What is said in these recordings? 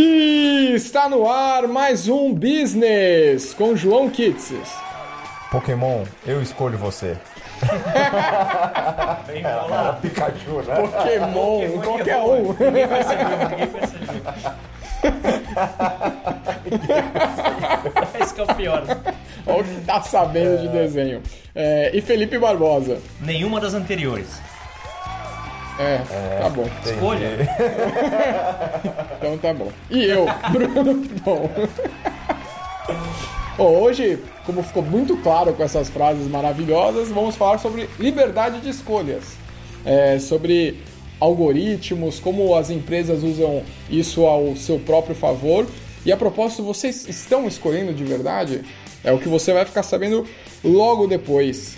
E está no ar mais um Business com João Kitses. Pokémon, eu escolho você. Bem bolado. Pikachu, né? Pokémon, qualquer um. Ninguém percebeu, ninguém percebeu. Esse que é o pior. Olha o que tá sabendo de desenho. É, e Felipe Barbosa. Nenhuma das anteriores. É, tá bom. Escolha. Então tá bom. E eu, Bruno Piton. Bom, hoje, como ficou muito claro com essas frases maravilhosas, vamos falar sobre liberdade de escolhas. É, sobre algoritmos, como as empresas usam isso ao seu próprio favor. E a propósito, vocês estão escolhendo de verdade? É o que você vai ficar sabendo logo depois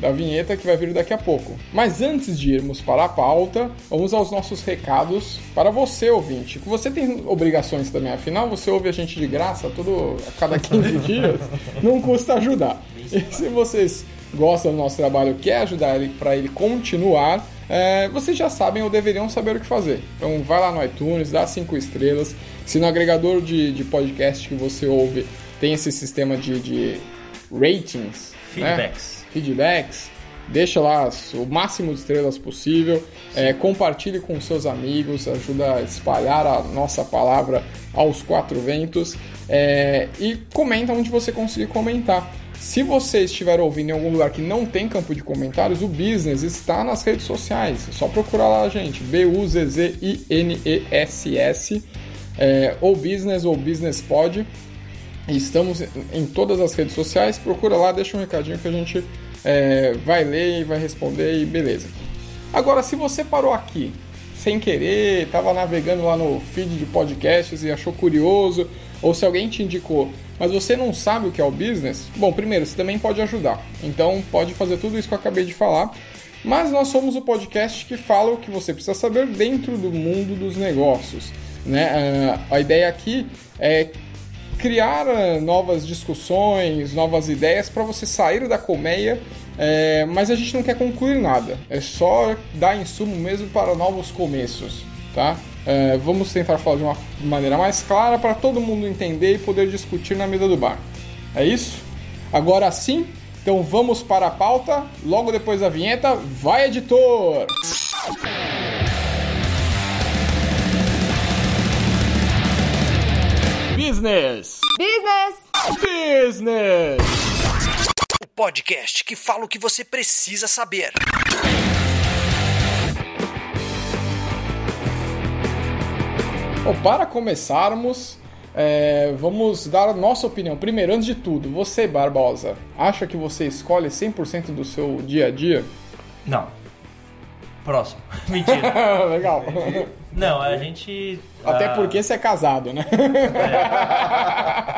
da vinheta que vai vir daqui a pouco. Mas antes de irmos para a pauta, vamos aos nossos recados para você, ouvinte. Que você tem obrigações também, afinal você ouve a gente de graça todo a cada 15 dias, não custa ajudar. E se vocês gostam do nosso trabalho, quer ajudar ele para ele continuar, é, vocês já sabem ou deveriam saber o que fazer. Então vai lá no iTunes, dá cinco estrelas. Se no agregador de, de podcast que você ouve tem esse sistema de, de ratings, né? Feedbacks. deixa lá o máximo de estrelas possível, é, compartilhe com seus amigos, ajuda a espalhar a nossa palavra aos quatro ventos é, e comenta onde você conseguir comentar. Se você estiver ouvindo em algum lugar que não tem campo de comentários, o Business está nas redes sociais. É só procurar lá, gente. B-U-Z-Z-I-N-E-S-S. É, ou Business ou Business Pod. Estamos em todas as redes sociais. Procura lá, deixa um recadinho que a gente é, vai ler e vai responder e beleza. Agora, se você parou aqui sem querer, estava navegando lá no feed de podcasts e achou curioso, ou se alguém te indicou, mas você não sabe o que é o business, bom, primeiro, você também pode ajudar. Então, pode fazer tudo isso que eu acabei de falar. Mas nós somos o podcast que fala o que você precisa saber dentro do mundo dos negócios. Né? A ideia aqui é criar uh, novas discussões, novas ideias para você sair da colmeia, é, mas a gente não quer concluir nada. É só dar insumo mesmo para novos começos, tá? É, vamos tentar falar de uma maneira mais clara para todo mundo entender e poder discutir na mesa do bar. É isso? Agora sim, então vamos para a pauta. Logo depois da vinheta, vai editor! Business! Business! Business! O podcast que fala o que você precisa saber. Bom, para começarmos, é, vamos dar a nossa opinião. Primeiro, antes de tudo, você, Barbosa, acha que você escolhe 100% do seu dia a dia? Não. Próximo. Mentira. Legal. Não, a gente. Até ah, porque você é casado, né?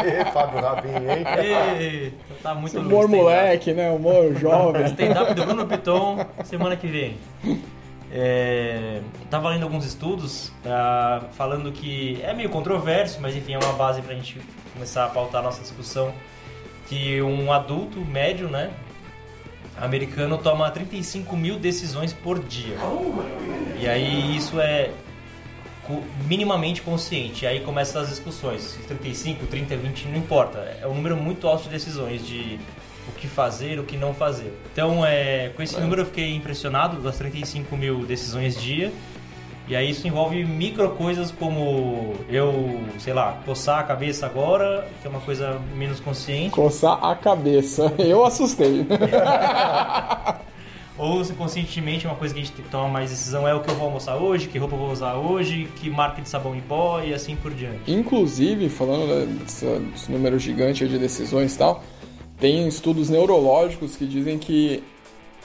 Ê, Fábio Rabin, hein? Ei, tá muito Humor moleque, né? Humor jovem. Stand-up do Bruno Piton, semana que vem. É, tava lendo alguns estudos ah, falando que é meio controverso, mas enfim, é uma base pra gente começar a pautar a nossa discussão. Que um adulto médio, né? Americano toma 35 mil decisões por dia. E aí isso é minimamente consciente. Aí começam as discussões. Se 35, 30, 20, não importa. É um número muito alto de decisões de o que fazer, o que não fazer. Então, é, com esse número eu fiquei impressionado das 35 mil decisões dia. E aí isso envolve micro coisas como eu, sei lá, coçar a cabeça agora, que é uma coisa menos consciente. Coçar a cabeça. Eu assustei. Ou se conscientemente uma coisa que a gente toma mais decisão é o que eu vou almoçar hoje, que roupa eu vou usar hoje, que marca de sabão em pó e assim por diante. Inclusive, falando desse número gigante de decisões e tal, tem estudos neurológicos que dizem que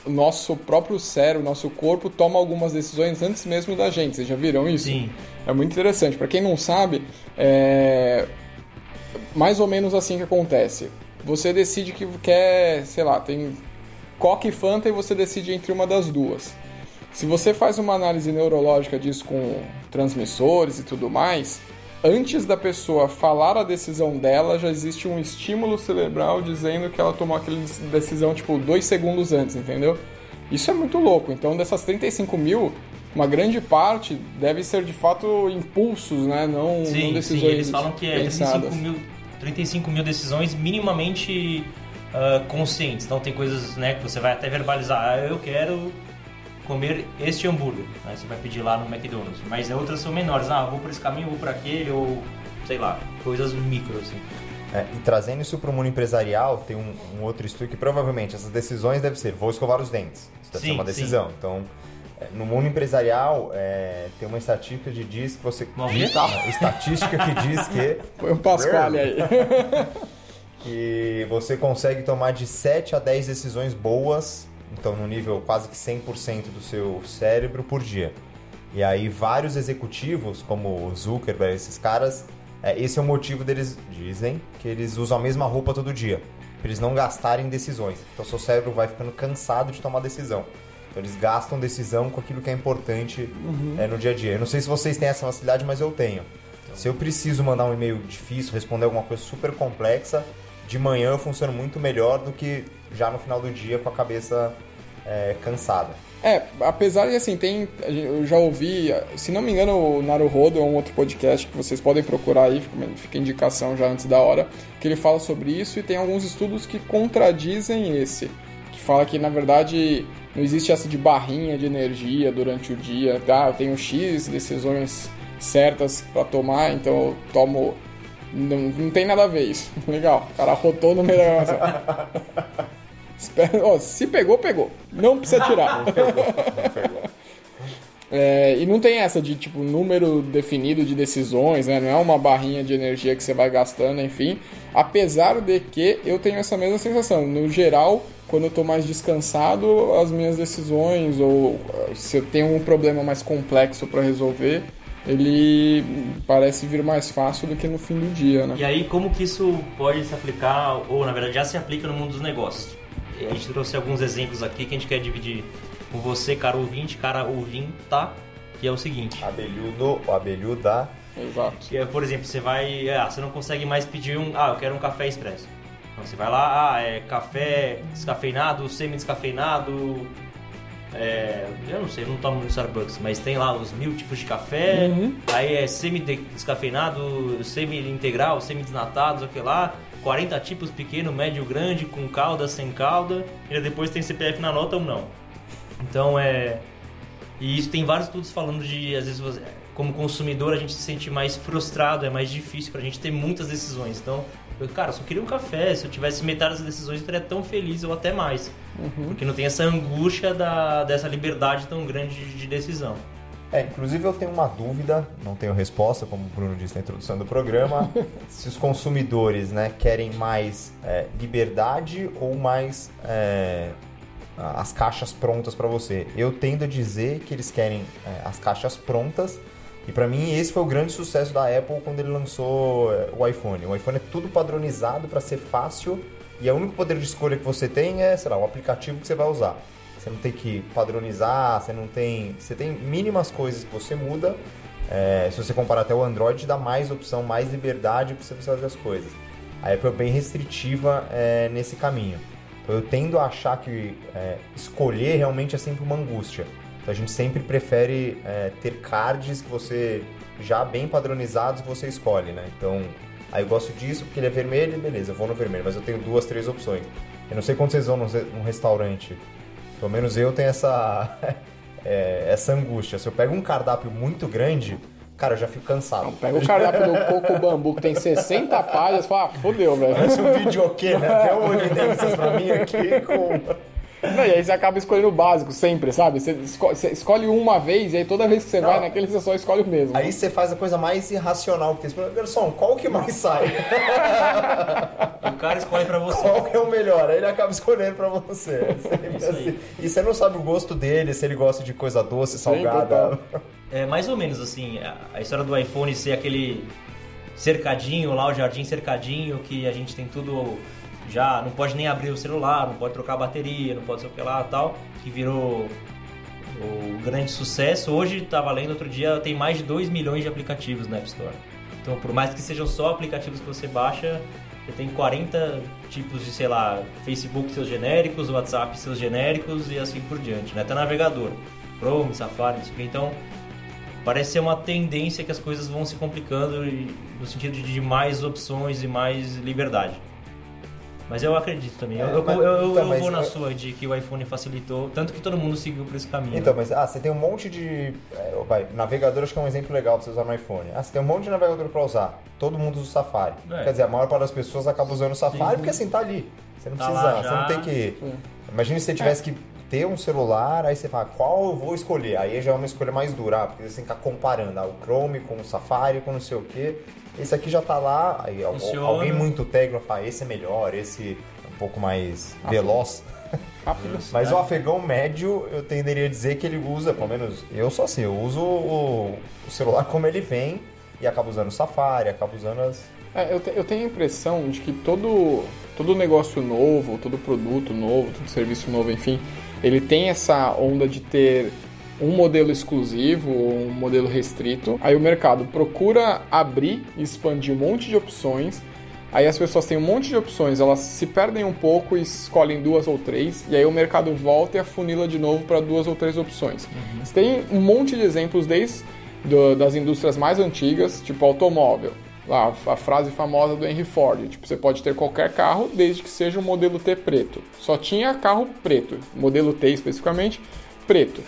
o nosso próprio cérebro, nosso corpo toma algumas decisões antes mesmo da gente. Vocês já viram isso? Sim. É muito interessante. Para quem não sabe, é mais ou menos assim que acontece. Você decide que quer, sei lá, tem Coca e Fanta e você decide entre uma das duas. Se você faz uma análise neurológica disso com transmissores e tudo mais, antes da pessoa falar a decisão dela, já existe um estímulo cerebral dizendo que ela tomou aquela decisão, tipo, dois segundos antes, entendeu? Isso é muito louco. Então, dessas 35 mil, uma grande parte deve ser de fato impulsos, né? Não, não Sim, decisões sim, eles falam que é 35 pensadas. mil, 35 mil decisões minimamente ah, conscientes. Então tem coisas né, que você vai até verbalizar. Ah, eu quero comer este hambúrguer. Aí você vai pedir lá no McDonald's. Mas outras são menores. Ah, vou por esse caminho, vou por aquele, ou sei lá, coisas micro, assim. É, e trazendo isso para o mundo empresarial, tem um, um outro estudo que provavelmente essas decisões devem ser: vou escovar os dentes. Isso deve Sim, ser uma sim. decisão. Então, é, no mundo empresarial, é, tem uma estatística que diz que você. Quê? Uma estatística que diz que Foi um Pasquale aí. que você consegue tomar de 7 a 10 decisões boas, então no nível quase que 100% do seu cérebro por dia. E aí vários executivos, como o Zuckerberg, esses caras, é, esse é o motivo deles, dizem, que eles usam a mesma roupa todo dia, para eles não gastarem decisões. Então seu cérebro vai ficando cansado de tomar decisão. Então eles gastam decisão com aquilo que é importante é, no dia a dia. Eu não sei se vocês têm essa facilidade, mas eu tenho. Se eu preciso mandar um e-mail difícil, responder alguma coisa super complexa, de manhã eu funciono muito melhor do que já no final do dia com a cabeça é, cansada. É, apesar de assim, tem. Eu já ouvi, se não me engano, o Naruhodo é um outro podcast que vocês podem procurar aí, fica, indicação já antes da hora, que ele fala sobre isso e tem alguns estudos que contradizem esse. Que fala que na verdade não existe essa de barrinha de energia durante o dia, tá? Eu tenho X decisões certas para tomar, então eu tomo. Não, não tem nada a ver isso. Legal, o cara rotou no meio da gravação. Espera- ó, se pegou, pegou. Não precisa tirar. É, e não tem essa de tipo número definido de decisões, né? Não é uma barrinha de energia que você vai gastando, enfim. Apesar de que eu tenho essa mesma sensação. No geral, quando eu tô mais descansado, as minhas decisões ou eh, se eu tenho um problema mais complexo para resolver, ele parece vir mais fácil do que no fim do dia, né? E aí, como que isso pode se aplicar, ou na verdade já se aplica no mundo dos negócios? A gente trouxe alguns exemplos aqui que a gente quer dividir com você, cara ouvinte, cara ouvinta, que é o seguinte. Abelhudo, o abelhuda, Exato. Que é, por exemplo, você vai. Ah, você não consegue mais pedir um. Ah, eu quero um café expresso. Então você vai lá, ah, é café descafeinado, semi-descafeinado. É, eu não sei, eu não tomo no Starbucks, mas tem lá os mil tipos de café. Aí é semi-descafeinado, semi-integral, semi-desnatado, sei o que lá. 40 tipos pequeno, médio, grande, com calda, sem calda. E depois tem CPF na nota ou não. Então é. E isso tem vários estudos falando de, às vezes, você- como consumidor, a gente se sente mais frustrado, é mais difícil pra gente ter muitas decisões. Então, eu, cara, eu só queria um café. Se eu tivesse metade das decisões, eu estaria tão feliz ou até mais. Porque não tem essa angústia da, dessa liberdade tão grande de, de decisão. É, inclusive eu tenho uma dúvida, não tenho resposta, como o Bruno disse na introdução do programa, se os consumidores né, querem mais é, liberdade ou mais é, as caixas prontas para você. Eu tendo a dizer que eles querem é, as caixas prontas e para mim esse foi o grande sucesso da Apple quando ele lançou é, o iPhone. O iPhone é tudo padronizado para ser fácil e o único poder de escolha que você tem é, sei lá, o aplicativo que você vai usar. Você não tem que padronizar, você não tem. Você tem mínimas coisas que você muda. É, se você comparar até o Android, dá mais opção, mais liberdade para você fazer as coisas. A Apple é bem restritiva é, nesse caminho. Eu tendo a achar que é, escolher realmente é sempre uma angústia. Então a gente sempre prefere é, ter cards que você já bem padronizados que você escolhe, né? Então, aí eu gosto disso porque ele é vermelho, beleza, eu vou no vermelho, mas eu tenho duas, três opções. Eu não sei quando vocês vão num re- num restaurante pelo menos eu tenho essa, é, essa angústia. Se eu pego um cardápio muito grande, cara, eu já fico cansado. Pega o cardápio do Coco Bambu que tem 60 páginas fala, ah, fodeu, velho. Parece um videokê, né? Até o evidências pra mim aqui com... Não, e aí você acaba escolhendo o básico sempre, sabe? Você escolhe, você escolhe uma vez e aí toda vez que você vai naquele você só escolhe o mesmo. Aí você faz a coisa mais irracional que tem. Garçom, qual que mais sai? O cara escolhe pra você. Qual que é o melhor? Aí ele acaba escolhendo pra você. Sempre Isso assim. E você não sabe o gosto dele, se ele gosta de coisa doce, salgada. É mais ou menos assim, a, a história do iPhone ser aquele cercadinho lá, o jardim cercadinho, que a gente tem tudo já, não pode nem abrir o celular, não pode trocar a bateria, não pode sei o que lá tal, que virou o grande sucesso. Hoje, estava lendo outro dia, tem mais de 2 milhões de aplicativos na App Store. Então, por mais que sejam só aplicativos que você baixa, você tem 40 tipos de, sei lá, Facebook seus genéricos, WhatsApp seus genéricos e assim por diante, né? Até navegador. Chrome, Safari, não sei o que. Então, parece ser uma tendência que as coisas vão se complicando no sentido de mais opções e mais liberdade. Mas eu acredito também. Eu, É, eu, mas- eu- eu então, mas vou na eu- sua de que o iPhone facilitou, tanto que todo mundo seguiu por esse caminho. Então, mas ah, você tem um monte de. é, vai, navegador acho que é um exemplo legal pra você usar no iPhone. Ah, você tem um monte de navegador pra usar. Todo mundo usa o Safari. É. Quer dizer, a maior parte das pessoas acaba usando o Safari Sim. porque assim, tá ali. Você não Tá precisa. Você não tem que. Imagina se você tivesse que ter um celular, aí você fala, qual eu vou escolher? Aí já é uma escolha mais dura, ah, porque você tem que ficar comparando ah, o Chrome com o Safari, com não sei o quê. Esse aqui já tá lá, aí alguém muito técnico fala, esse é melhor, esse é um pouco mais veloz. Rápido. Mas o afegão médio, eu tenderia a dizer que ele usa, pelo menos eu sou assim, eu uso o, o celular como ele vem e acabo usando o Safari, acabo usando as. É, eu, te- eu tenho a impressão de que todo, todo negócio novo, todo produto novo, todo serviço novo, enfim, ele tem essa onda de ter um modelo exclusivo ou um modelo restrito. Aí o mercado procura abrir e expandir um monte de opções. Aí as pessoas têm um monte de opções, elas se perdem um pouco e escolhem duas ou três, e aí o mercado volta e afunila de novo para duas ou três opções. Você tem um monte de exemplos desde do- das indústrias mais antigas, tipo automóvel. Lá, a frase famosa do Henry Ford, tipo, você pode ter qualquer carro desde que seja um modelo T preto. Só tinha carro preto, modelo T especificamente, preto.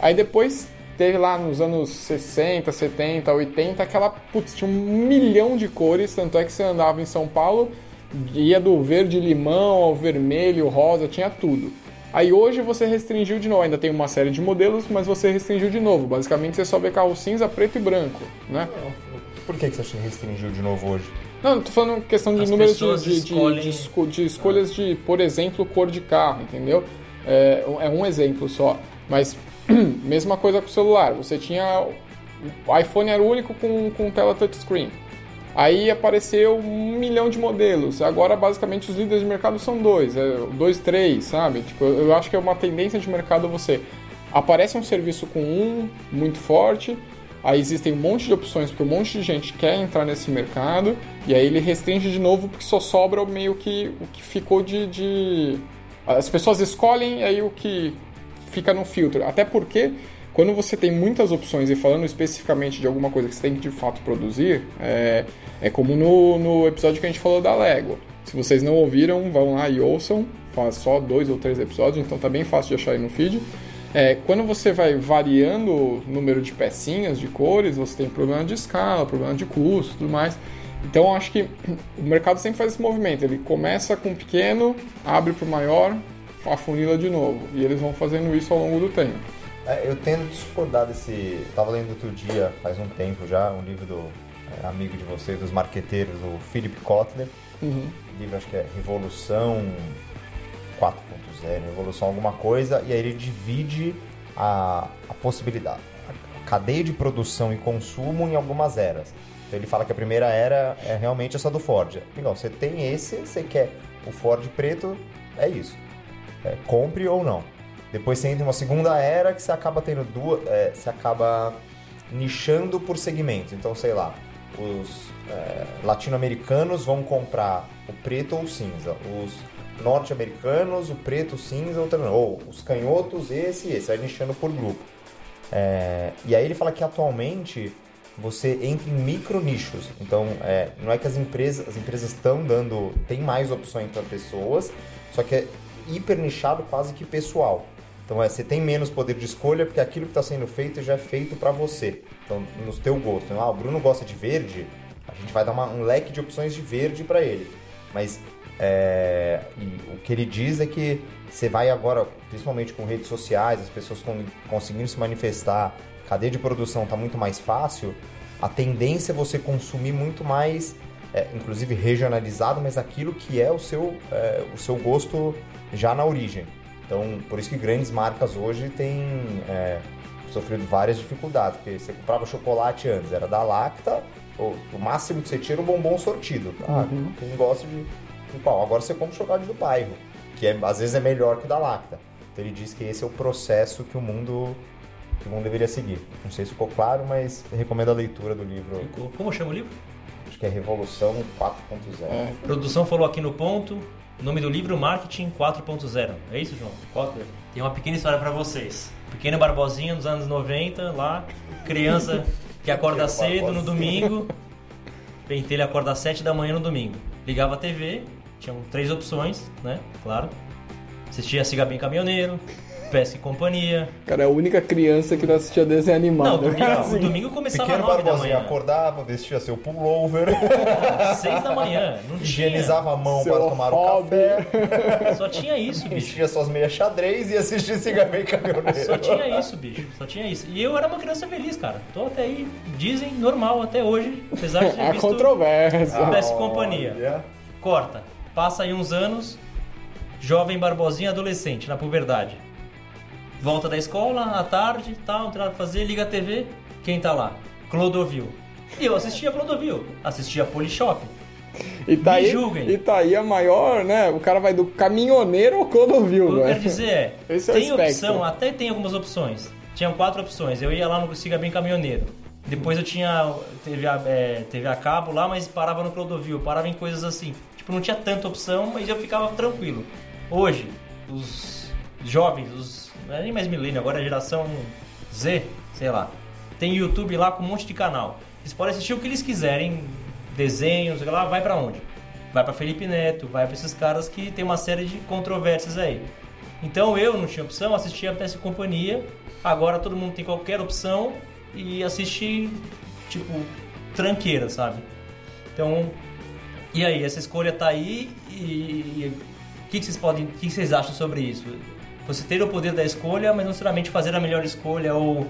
Aí depois teve lá nos anos 60, 70, 80, aquela, putz, tinha um milhão de cores, tanto é que você andava em São Paulo, ia do verde limão ao vermelho, rosa, tinha tudo. Aí hoje você restringiu de novo, ainda tem uma série de modelos, mas você restringiu de novo. Basicamente você só vê carro cinza, preto e branco, né? Por que, que você restringiu de novo hoje? Não, eu tô falando questão de As número de, pessoas de, de, escolhem- de esco- de escolhas de, por exemplo, cor de carro, entendeu? É, é um exemplo só. Mas, mesma coisa com o celular. Você tinha. O iPhone era o único com, com tela touchscreen. Aí apareceu um milhão de modelos. Agora, basicamente, os líderes de mercado são dois. É, dois, três, sabe? Tipo, eu acho que é uma tendência de mercado você... Aparece um serviço com um muito forte, aí existem um monte de opções, porque um monte de gente quer entrar nesse mercado, e aí ele restringe de novo, porque só sobra meio que o que ficou de... de... As pessoas escolhem, aí o que fica no filtro. Até porque, quando você tem muitas opções, e falando especificamente de alguma coisa que você tem que de fato produzir, é, é como no, no episódio que a gente falou da Lego. Se vocês não ouviram, vão lá e ouçam. Faz só dois ou três episódios, então tá bem fácil de achar aí no feed. É, quando você vai variando o número de pecinhas, de cores, você tem problema de escala, problema de custo tudo mais. Então acho que o mercado sempre faz esse movimento. Ele começa com pequeno, abre para o maior, afunila de novo. E eles vão fazendo isso ao longo do tempo. É, eu tendo a discordar desse. Eu tava lendo outro dia, faz um tempo já, um livro do é, amigo de vocês, dos marqueteiros, o Philip Kotler. Uhum. Livro acho que é Revolução 4.0, Revolução alguma coisa, e aí ele divide a, a possibilidade, a cadeia de produção e consumo em algumas eras. Então ele fala que a primeira era é realmente essa do Ford. Legal, você tem esse, você quer o Ford preto, é isso. É, compre ou não. Depois você entra em uma segunda era que você acaba tendo duas. é, você acaba nichando por segmentos. Então, sei lá, os é, latino-americanos vão comprar o preto ou o cinza. Os norte-americanos, o preto, o cinza. Ou os canhotos, esse e esse. Vai nichando por grupo. É, e aí ele fala que atualmente você entra em micro nichos. Então, é, não é que as empresas, as empresas estão dando, tem mais opções para pessoas, só que é hiper nichado quase que pessoal. Então, é, você tem menos poder de escolha porque aquilo que está sendo feito já é feito para você. Então, no teu gosto. Então, ah, o Bruno gosta de verde, a gente vai dar uma- um leque de opções de verde para ele. Mas é, o que ele diz é que você vai agora, principalmente com redes sociais, as pessoas conseguindo se manifestar, cadeia de produção está muito mais fácil, a tendência é você consumir muito mais, é, inclusive regionalizado, mas aquilo que é o seu, é, o seu gosto já na origem. Então, por isso que grandes marcas hoje têm é, sofrido várias dificuldades, porque você comprava chocolate antes, era da Lacta, o, o máximo que você tinha era o bombom sortido. Ah, quem gosta de, de pau. Agora você compra o chocolate do bairro, que é, às vezes é melhor que o da Lacta. Então ele diz que esse é o processo que o mundo que o mundo deveria seguir. Não sei se ficou claro, mas recomendo a leitura do livro. Como chama o livro? Acho que é Revolução 4.0. É, Produção falou aqui no ponto. O nome do livro Marketing 4.0. É isso, João? Quatro- Tem uma pequena história pra vocês. Pequeno Barbosinha nos anos 90, lá, criança que acorda cedo no domingo. Pentelho acorda às 7 da manhã no domingo. Ligava a TV, tinham três opções, né? Claro. Assistia Siga Bem Caminhoneiro, Pesca e Companhia. Cara, é a única criança que não assistia desenho animado. Não, domingo, Assim, o domingo começava Pequeno às 9 da manhã. acordava, vestia seu pullover, Às 6 da manhã. Não tinha. higienizava a mão Seu para tomar o café, Só tinha isso, bicho. vestia suas meias xadrez e assistia Siga Bem Caminhoneiro. Só tinha isso, bicho. Só tinha isso. E eu era uma criança feliz, cara. Tô até aí, dizem, normal até hoje. Apesar de ter Há visto controvérsia. Pesca e Companhia. Corta. Passa aí uns anos, jovem barbosinha adolescente, na puberdade. Volta da escola, à tarde, tal, não tem nada pra fazer, liga a TV, quem tá lá? Clodovil. E eu assistia Clodovil, assistia Polishop. E tá, aí, julguem. e tá aí a maior, né? O cara vai do caminhoneiro ao clodovil, O que eu velho. quero dizer é, Esse é o tem espectro. opção, até tem algumas opções. Tinham quatro opções. Eu ia lá no Siga Bem Caminhoneiro. Depois eu tinha TV a, é, TV a cabo lá, mas parava no Clodovil, parava em coisas assim. Tipo, não tinha tanta opção, mas eu ficava tranquilo. Hoje, os jovens, os não é nem mais milênio, agora é geração Z, sei lá. Tem YouTube lá com um monte de canal. Eles podem assistir o que eles quiserem, desenhos, sei lá, vai pra onde? Vai pra Felipe Neto, vai pra esses caras que tem uma série de controvérsias aí. Então eu não tinha opção, assistia a Peça Companhia. Agora todo mundo tem qualquer opção e assiste, tipo, tranqueira, sabe? Então, e aí, essa escolha tá aí e, e o que, que vocês podem, o que, que vocês acham sobre isso? Você ter o poder da escolha, mas não necessariamente fazer a melhor escolha ou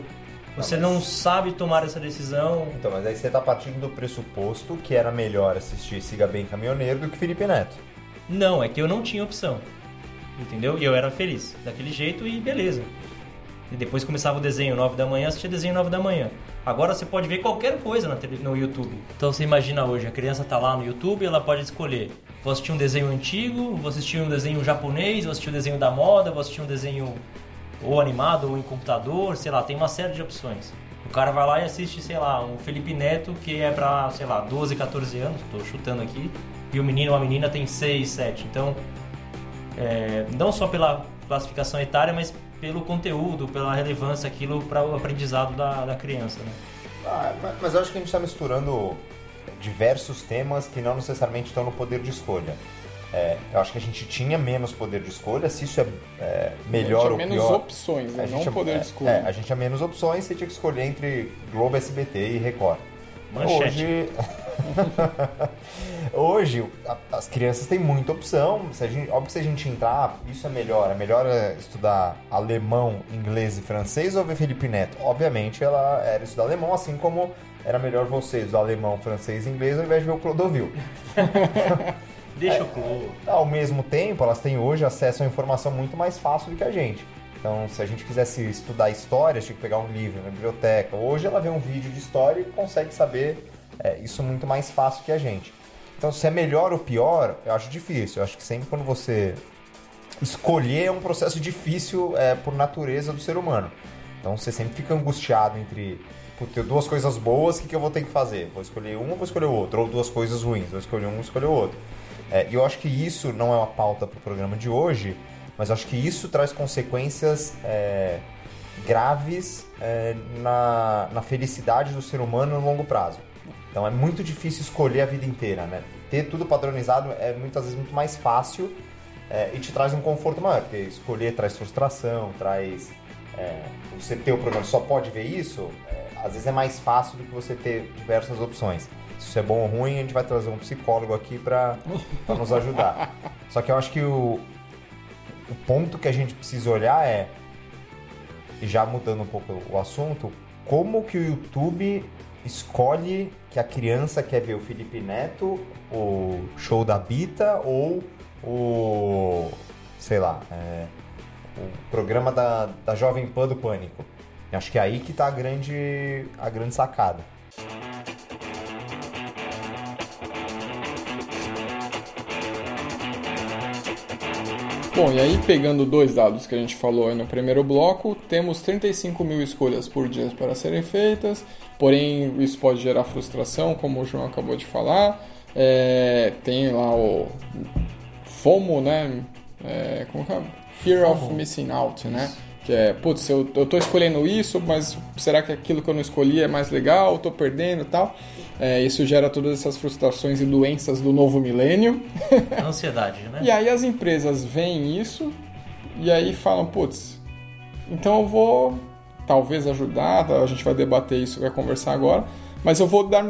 você não sabe tomar essa decisão. Então, mas aí você tá partindo do pressuposto que era melhor assistir Siga Bem Caminhoneiro do que Felipe Neto. Não, é que eu não tinha opção. Entendeu? E eu era feliz. Daquele jeito e beleza. E depois começava o desenho 9 da manhã, assistia desenho 9 da manhã. Agora você pode ver qualquer coisa na no YouTube. Então você imagina hoje, a criança tá lá no YouTube, ela pode escolher. Vou assistir um desenho antigo, vou assistir um desenho japonês, vou assistir um desenho da moda, vou assistir um desenho ou animado ou em computador, sei lá, tem uma série de opções. O cara vai lá e assiste, sei lá, um Felipe Neto que é pra, sei lá, 12, 14 anos, tô chutando aqui, e o menino ou a menina tem 6, 7. Então, é, não só pela classificação etária, mas pelo conteúdo, pela relevância aquilo para o aprendizado da, da criança. Né? Ah, mas- eu acho que a gente está misturando diversos temas que não necessariamente estão no poder de escolha. É, eu acho que a gente tinha menos poder de escolha, se isso é, é melhor tinha ou menos pior. opções, né? a gente não poder é, de escolha. É, a gente tinha menos opções, você tinha que escolher entre Globo, SBT e Record. Manchete. Hoje, hoje a- as crianças têm muita opção. Se a gente, óbvio que se a gente entrar, isso é melhor. É melhor é, estudar alemão, inglês e francês ou ver Felipe Neto? Obviamente ela era estudar alemão, assim como era melhor você estudar alemão, francês e inglês ao invés de ver o Clodovil. Deixa o clube. Ao mesmo tempo, elas têm hoje acesso a informação muito mais fácil do que a gente. Então, se a gente quisesse estudar história, tinha que pegar um livro na biblioteca. Hoje ela vê um vídeo de história e consegue saber é, isso muito mais fácil que a gente. Então, se é melhor ou pior, eu acho difícil. Eu acho que sempre quando você escolher é um processo difícil é, por natureza do ser humano. Então, você sempre fica angustiado entre "Putz, ter duas coisas boas, o que, que eu vou ter que fazer? Vou escolher um ou vou escolher o outro? Ou duas coisas ruins, vou escolher um ou escolher o outro. É, eu acho que isso não é uma pauta para o programa de hoje, mas acho que isso traz consequências é, graves é, na, na felicidade do ser humano no longo prazo. Então é muito difícil escolher a vida inteira, né? Ter tudo padronizado é muitas vezes muito mais fácil é, e te traz um conforto maior, porque escolher traz frustração, traz. é, você ter o programa só pode ver isso, é, às vezes é mais fácil do que você ter diversas opções. Se isso é bom ou ruim, a gente vai trazer um psicólogo aqui para nos ajudar. Só que eu acho que o, o ponto que a gente precisa olhar é, já mudando um pouco o assunto, como que o YouTube escolhe que a criança quer ver o Felipe Neto, o show da Bita ou o, sei lá, é, o programa da, da Jovem Pan do Pânico. Eu acho que é aí que tá a grande, a grande sacada. Bom, e aí pegando dois dados que a gente falou aí no primeiro bloco, temos 35 mil escolhas por dia para serem feitas, porém isso pode gerar frustração, como o João acabou de falar. É, tem lá o FOMO, né? É, como que é? Fear of FOMO. Missing Out, né? Que é, putz, eu, eu tô escolhendo isso, mas será que aquilo que eu não escolhi é mais legal? Eu tô perdendo e tal. É, isso gera todas essas frustrações e doenças do novo milênio. Ansiedade, né? E aí as empresas veem isso e aí falam, putz, então eu vou talvez ajudar, tá? a gente vai debater isso, vai conversar agora, mas eu vou dar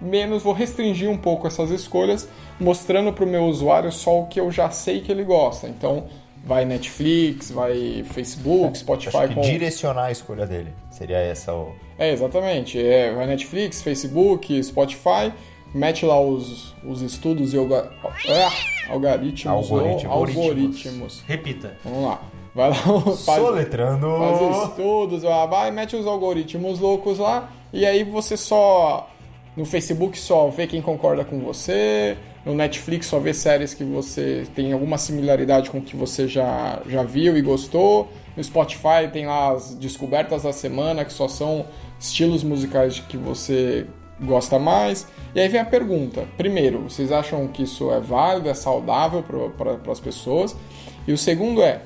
menos, vou restringir um pouco essas escolhas, mostrando para o meu usuário só o que eu já sei que ele gosta. Então vai Netflix, vai Facebook, Spotify Acho que com... direcionar a escolha dele. Seria essa o. É, exatamente. É, vai Netflix, Facebook, Spotify, mete lá os, os estudos e alga... ah, algoritmos, Algoritmos. algoritmos. Repita. Vamos lá. Vai lá, faz, Soletrando. faz estudos, lá, vai, mete os algoritmos loucos lá, e aí você só. No Facebook só vê quem concorda com você, no Netflix só vê séries que você tem alguma similaridade com o que você já, já viu e gostou. No Spotify tem lá as descobertas da semana, que só são estilos musicais que você gosta mais. E aí vem a pergunta: primeiro, vocês acham que isso é válido, é saudável para as pessoas? E o segundo é: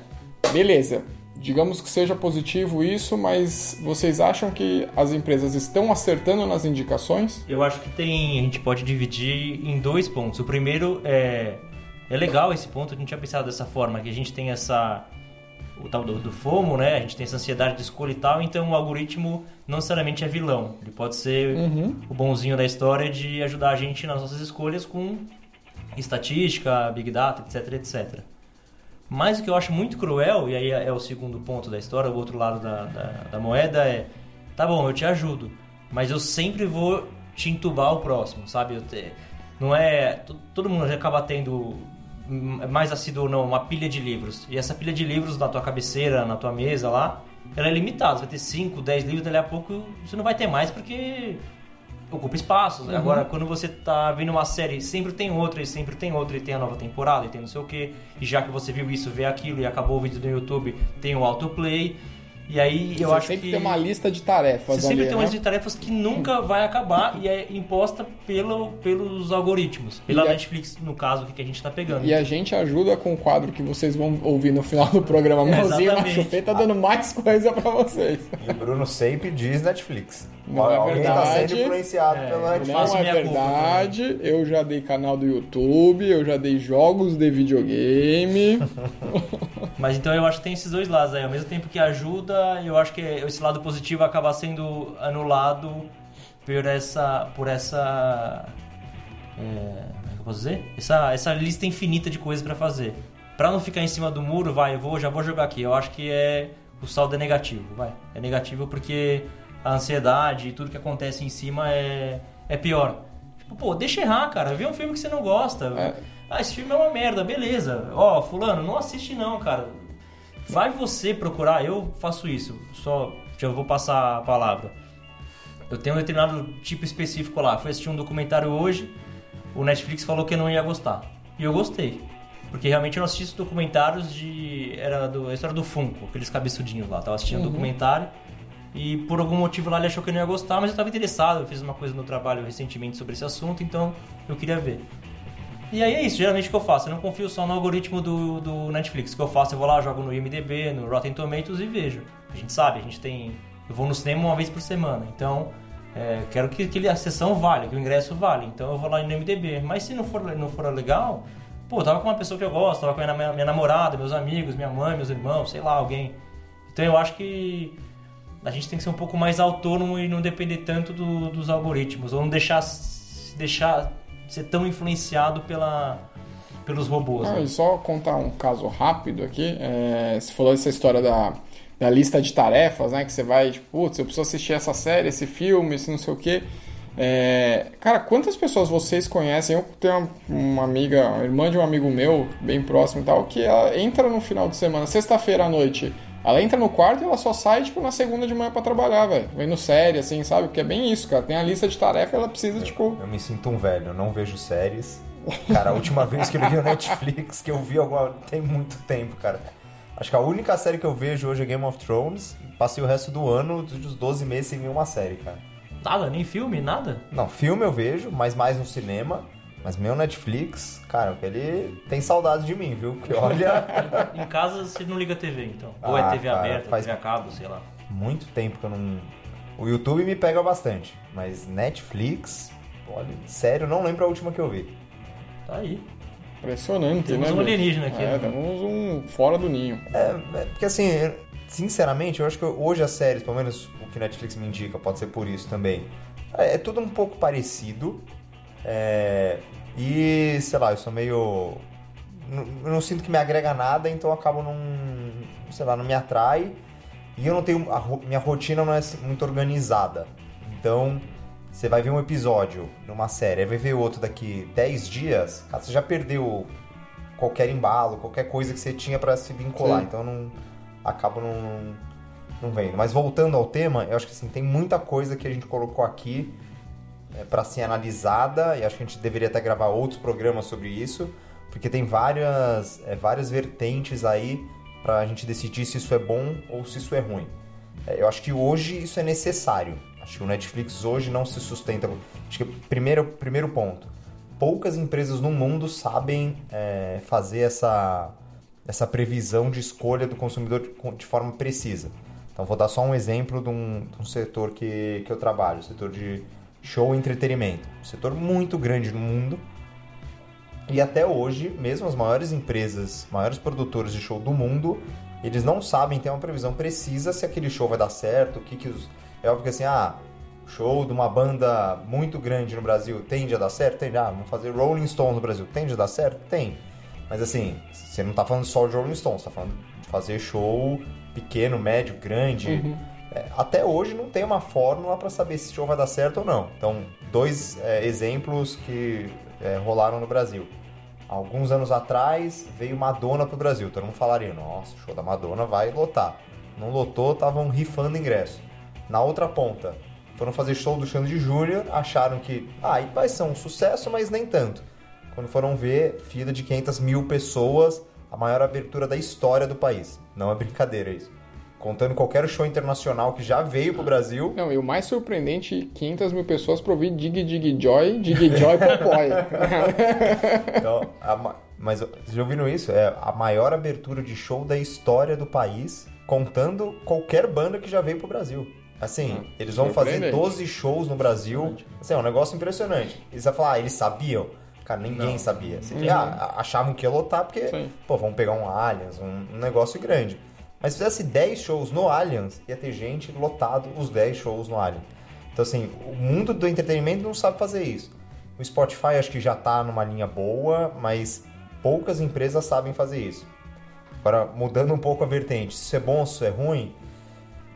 beleza, digamos que seja positivo isso, mas vocês acham que as empresas estão acertando nas indicações? Eu acho que tem. A gente pode dividir em dois pontos. O primeiro é. É legal esse ponto, a gente tinha pensado dessa forma, que a gente tem essa. O tal do, do FOMO, né? A gente tem essa ansiedade de escolha e tal, então o algoritmo não necessariamente é vilão. Ele pode ser o bonzinho da história de ajudar a gente nas nossas escolhas com estatística, big data, etc, etc. Mas o que eu acho muito cruel, e aí é o segundo ponto da história, o outro lado da, da, da moeda é: tá bom, eu te ajudo, mas eu sempre vou te entubar o próximo, sabe? Eu te- não é. to- Todo mundo acaba tendo, mais assíduo ou não, uma pilha de livros. E essa pilha de livros na tua cabeceira, na tua mesa lá, ela é limitada. Você vai ter 5, 10 livros, dali a pouco você não vai ter mais porque ocupa espaços. Agora, quando você tá vendo uma série, sempre tem outra, e sempre tem outra, e tem a nova temporada, e tem não sei o que. E já que você viu isso, vê aquilo, e acabou o vídeo no YouTube, tem o autoplay. E aí eu você acho sempre que. tem uma lista de tarefas Você sempre ali, tem uma né? lista de tarefas que nunca vai acabar e é imposta pelo, pelos algoritmos. Pela E a- Netflix, no caso, que a gente tá pegando. E a gente ajuda com o quadro que vocês vão ouvir no final do programa. Mãozinha na chupeta dando mais coisa pra vocês. E o Bruno sempre diz Netflix. Não é Alguém tá verdade. sendo influenciado É, pela Netflix. Não é minha culpa verdade. Eu já dei canal do YouTube, eu já dei jogos de videogame. Mas então eu acho que tem esses dois lados aí. Ao mesmo tempo que ajuda, eu acho que esse lado positivo acaba sendo anulado por essa. por essa. é, como é que eu posso dizer? Essa, essa lista infinita de coisas pra fazer. Pra não ficar em cima do muro, vai, eu vou, já vou jogar aqui. Eu acho que é. O saldo é negativo, vai. É negativo porque a ansiedade e tudo que acontece em cima é, é pior. Tipo, pô, deixa errar, cara. Vê um filme que você não gosta. É. Ah, esse filme é uma merda, beleza. Ó, fulano, não assiste não, cara. Vai você procurar, eu faço isso. Só, já vou passar a palavra. Eu tenho um determinado tipo específico lá. Fui assistir um documentário hoje, o Netflix falou que eu não ia gostar. E eu gostei. Porque realmente eu não assisto documentários de. Era do, a história do Funko, aqueles cabeçudinhos lá. Tava assistindo um documentário e por algum motivo lá ele achou que eu não ia gostar, mas eu tava interessado. Eu fiz uma coisa no trabalho recentemente sobre esse assunto, então eu queria ver. E aí é isso, geralmente o que eu faço? Eu não confio só no algoritmo do, do Netflix. O que eu faço? Eu vou lá, jogo no IMDB, no Rotten Tomatoes e vejo. A gente sabe, a gente tem. Eu vou no cinema uma vez por semana, então é, quero que, que a sessão vale, que o ingresso vale. Então eu vou lá no IMDB. Mas se não for, não for legal, pô, tava com uma pessoa que eu gosto, tava com a minha, minha namorada, meus amigos, minha mãe, meus irmãos, sei lá, alguém. Então eu acho que a gente tem que ser um pouco mais autônomo e não depender tanto do- dos algoritmos, ou não deixar, deixar ser tão influenciado pela, pelos robôs. Ah, né? e só contar um caso rápido aqui. É, você falou essa história da, da lista de tarefas, né? Que você vai, tipo, putz, eu preciso assistir essa série, esse filme, esse não sei o quê. É, cara, quantas pessoas vocês conhecem? Eu tenho uma, uma amiga, uma irmã de um amigo meu, bem próximo e tal, que ela entra no final de semana, sexta-feira à noite. Ela entra no quarto e ela só sai, tipo, na segunda de manhã pra trabalhar, velho. Vendo série, assim, sabe? Porque é bem isso, cara. Tem a lista de tarefas e ela precisa, tipo... Eu me sinto um velho, eu não vejo séries. Cara, a última vez que eu vi o Netflix, que eu vi alguma. tem muito tempo, cara. Acho que a única série que eu vejo hoje é Game of Thrones. Passei o resto do ano, dos 12 meses sem ver uma série, cara. Nada, nem filme, nada. Não, filme eu vejo, mas mais no cinema. Mas meu Netflix, cara, ele tem saudades de mim, viu? Porque olha, Em casa você não liga a TV, então. Ou é Ah, TV cara, aberta, faz- TV a cabo, sei lá. muito tempo que eu não. O YouTube me pega bastante, mas Netflix, olha, sério, não lembro a última que eu vi. Tá aí. Impressionante, Temos né? um bicho? alienígena aqui, É, né? temos um fora do ninho. É, é, porque assim, sinceramente, eu acho que hoje as séries, pelo menos o que Netflix me indica, pode ser por isso também. É, é tudo um pouco parecido. É, e, sei lá, eu sou meio. não- Eu não sinto que me agrega nada, então eu acabo não. sei lá, não me atrai. E eu não tenho. A, minha rotina não é muito organizada. Então, você vai ver um episódio numa série, vai ver outro daqui 10 dias, cara, você já perdeu qualquer embalo, qualquer coisa que você tinha pra se vincular. Sim. Então eu não acabo não, não vendo. Mas voltando ao tema, eu acho que assim, tem muita coisa que a gente colocou aqui é, para ser analisada e acho que a gente deveria até gravar outros programas sobre isso, porque tem várias, é, várias vertentes aí pra gente decidir se isso é bom ou se isso é ruim. É, eu acho que hoje isso é necessário. Acho que o Netflix hoje não se sustenta. Acho que primeiro primeiro ponto, poucas empresas no mundo sabem é, fazer essa essa previsão de escolha do consumidor de, de forma precisa. Então vou dar só um exemplo de um, de um setor que, que eu trabalho, setor de show e entretenimento. Um setor muito grande no mundo. E até hoje, mesmo as maiores empresas, maiores produtores de show do mundo, eles não sabem ter uma previsão precisa se aquele show vai dar certo, o que que os... É óbvio que assim, ah, show de uma banda muito grande no Brasil tende a dar certo? Tende. Ah, vamos fazer Rolling Stones no Brasil, tende a dar certo? Tem. Mas assim, você não tá falando só de Rolling Stones, você tá falando de fazer show pequeno, médio, grande. É, até hoje não tem uma fórmula para saber se o show vai dar certo ou não. Então, dois é, exemplos que é, rolaram no Brasil. Alguns anos atrás veio Madonna pro Brasil. Todo mundo falaria, nossa, o show da Madonna vai lotar. Não lotou, estavam rifando ingresso. Na outra ponta, foram fazer show do Xande Júnior, acharam que, ah, vai ser um sucesso, mas nem tanto. Quando foram ver, fila de 500 mil pessoas, a maior abertura da história do país. Não é brincadeira isso. Contando qualquer show internacional que já veio pro Brasil, Não, e o mais surpreendente, 500 mil pessoas pra ouvir Dig Dig Joy, Dig Joy Popoy. Então, a ma- mas vocês já ouviram isso? É a maior abertura de show da história do país, contando qualquer banda que já veio pro Brasil. Assim, Hum, eles vão fazer surpreendente. 12 shows no Brasil. Assim, é um negócio impressionante. Eles vão falar, ah, eles sabiam? Cara, ninguém Não. sabia. Assim, Uhum. ah, achavam que ia lotar porque, Sim. pô, vamos pegar um Allianz, um, um negócio grande. Mas se fizesse 10 shows no Allianz, ia ter gente lotado os 10 shows no Allianz. Então, assim, o mundo do entretenimento não sabe fazer isso. O Spotify acho que já tá numa linha boa, mas poucas empresas sabem fazer isso. Agora, mudando um pouco a vertente, se isso é bom ou se isso é ruim,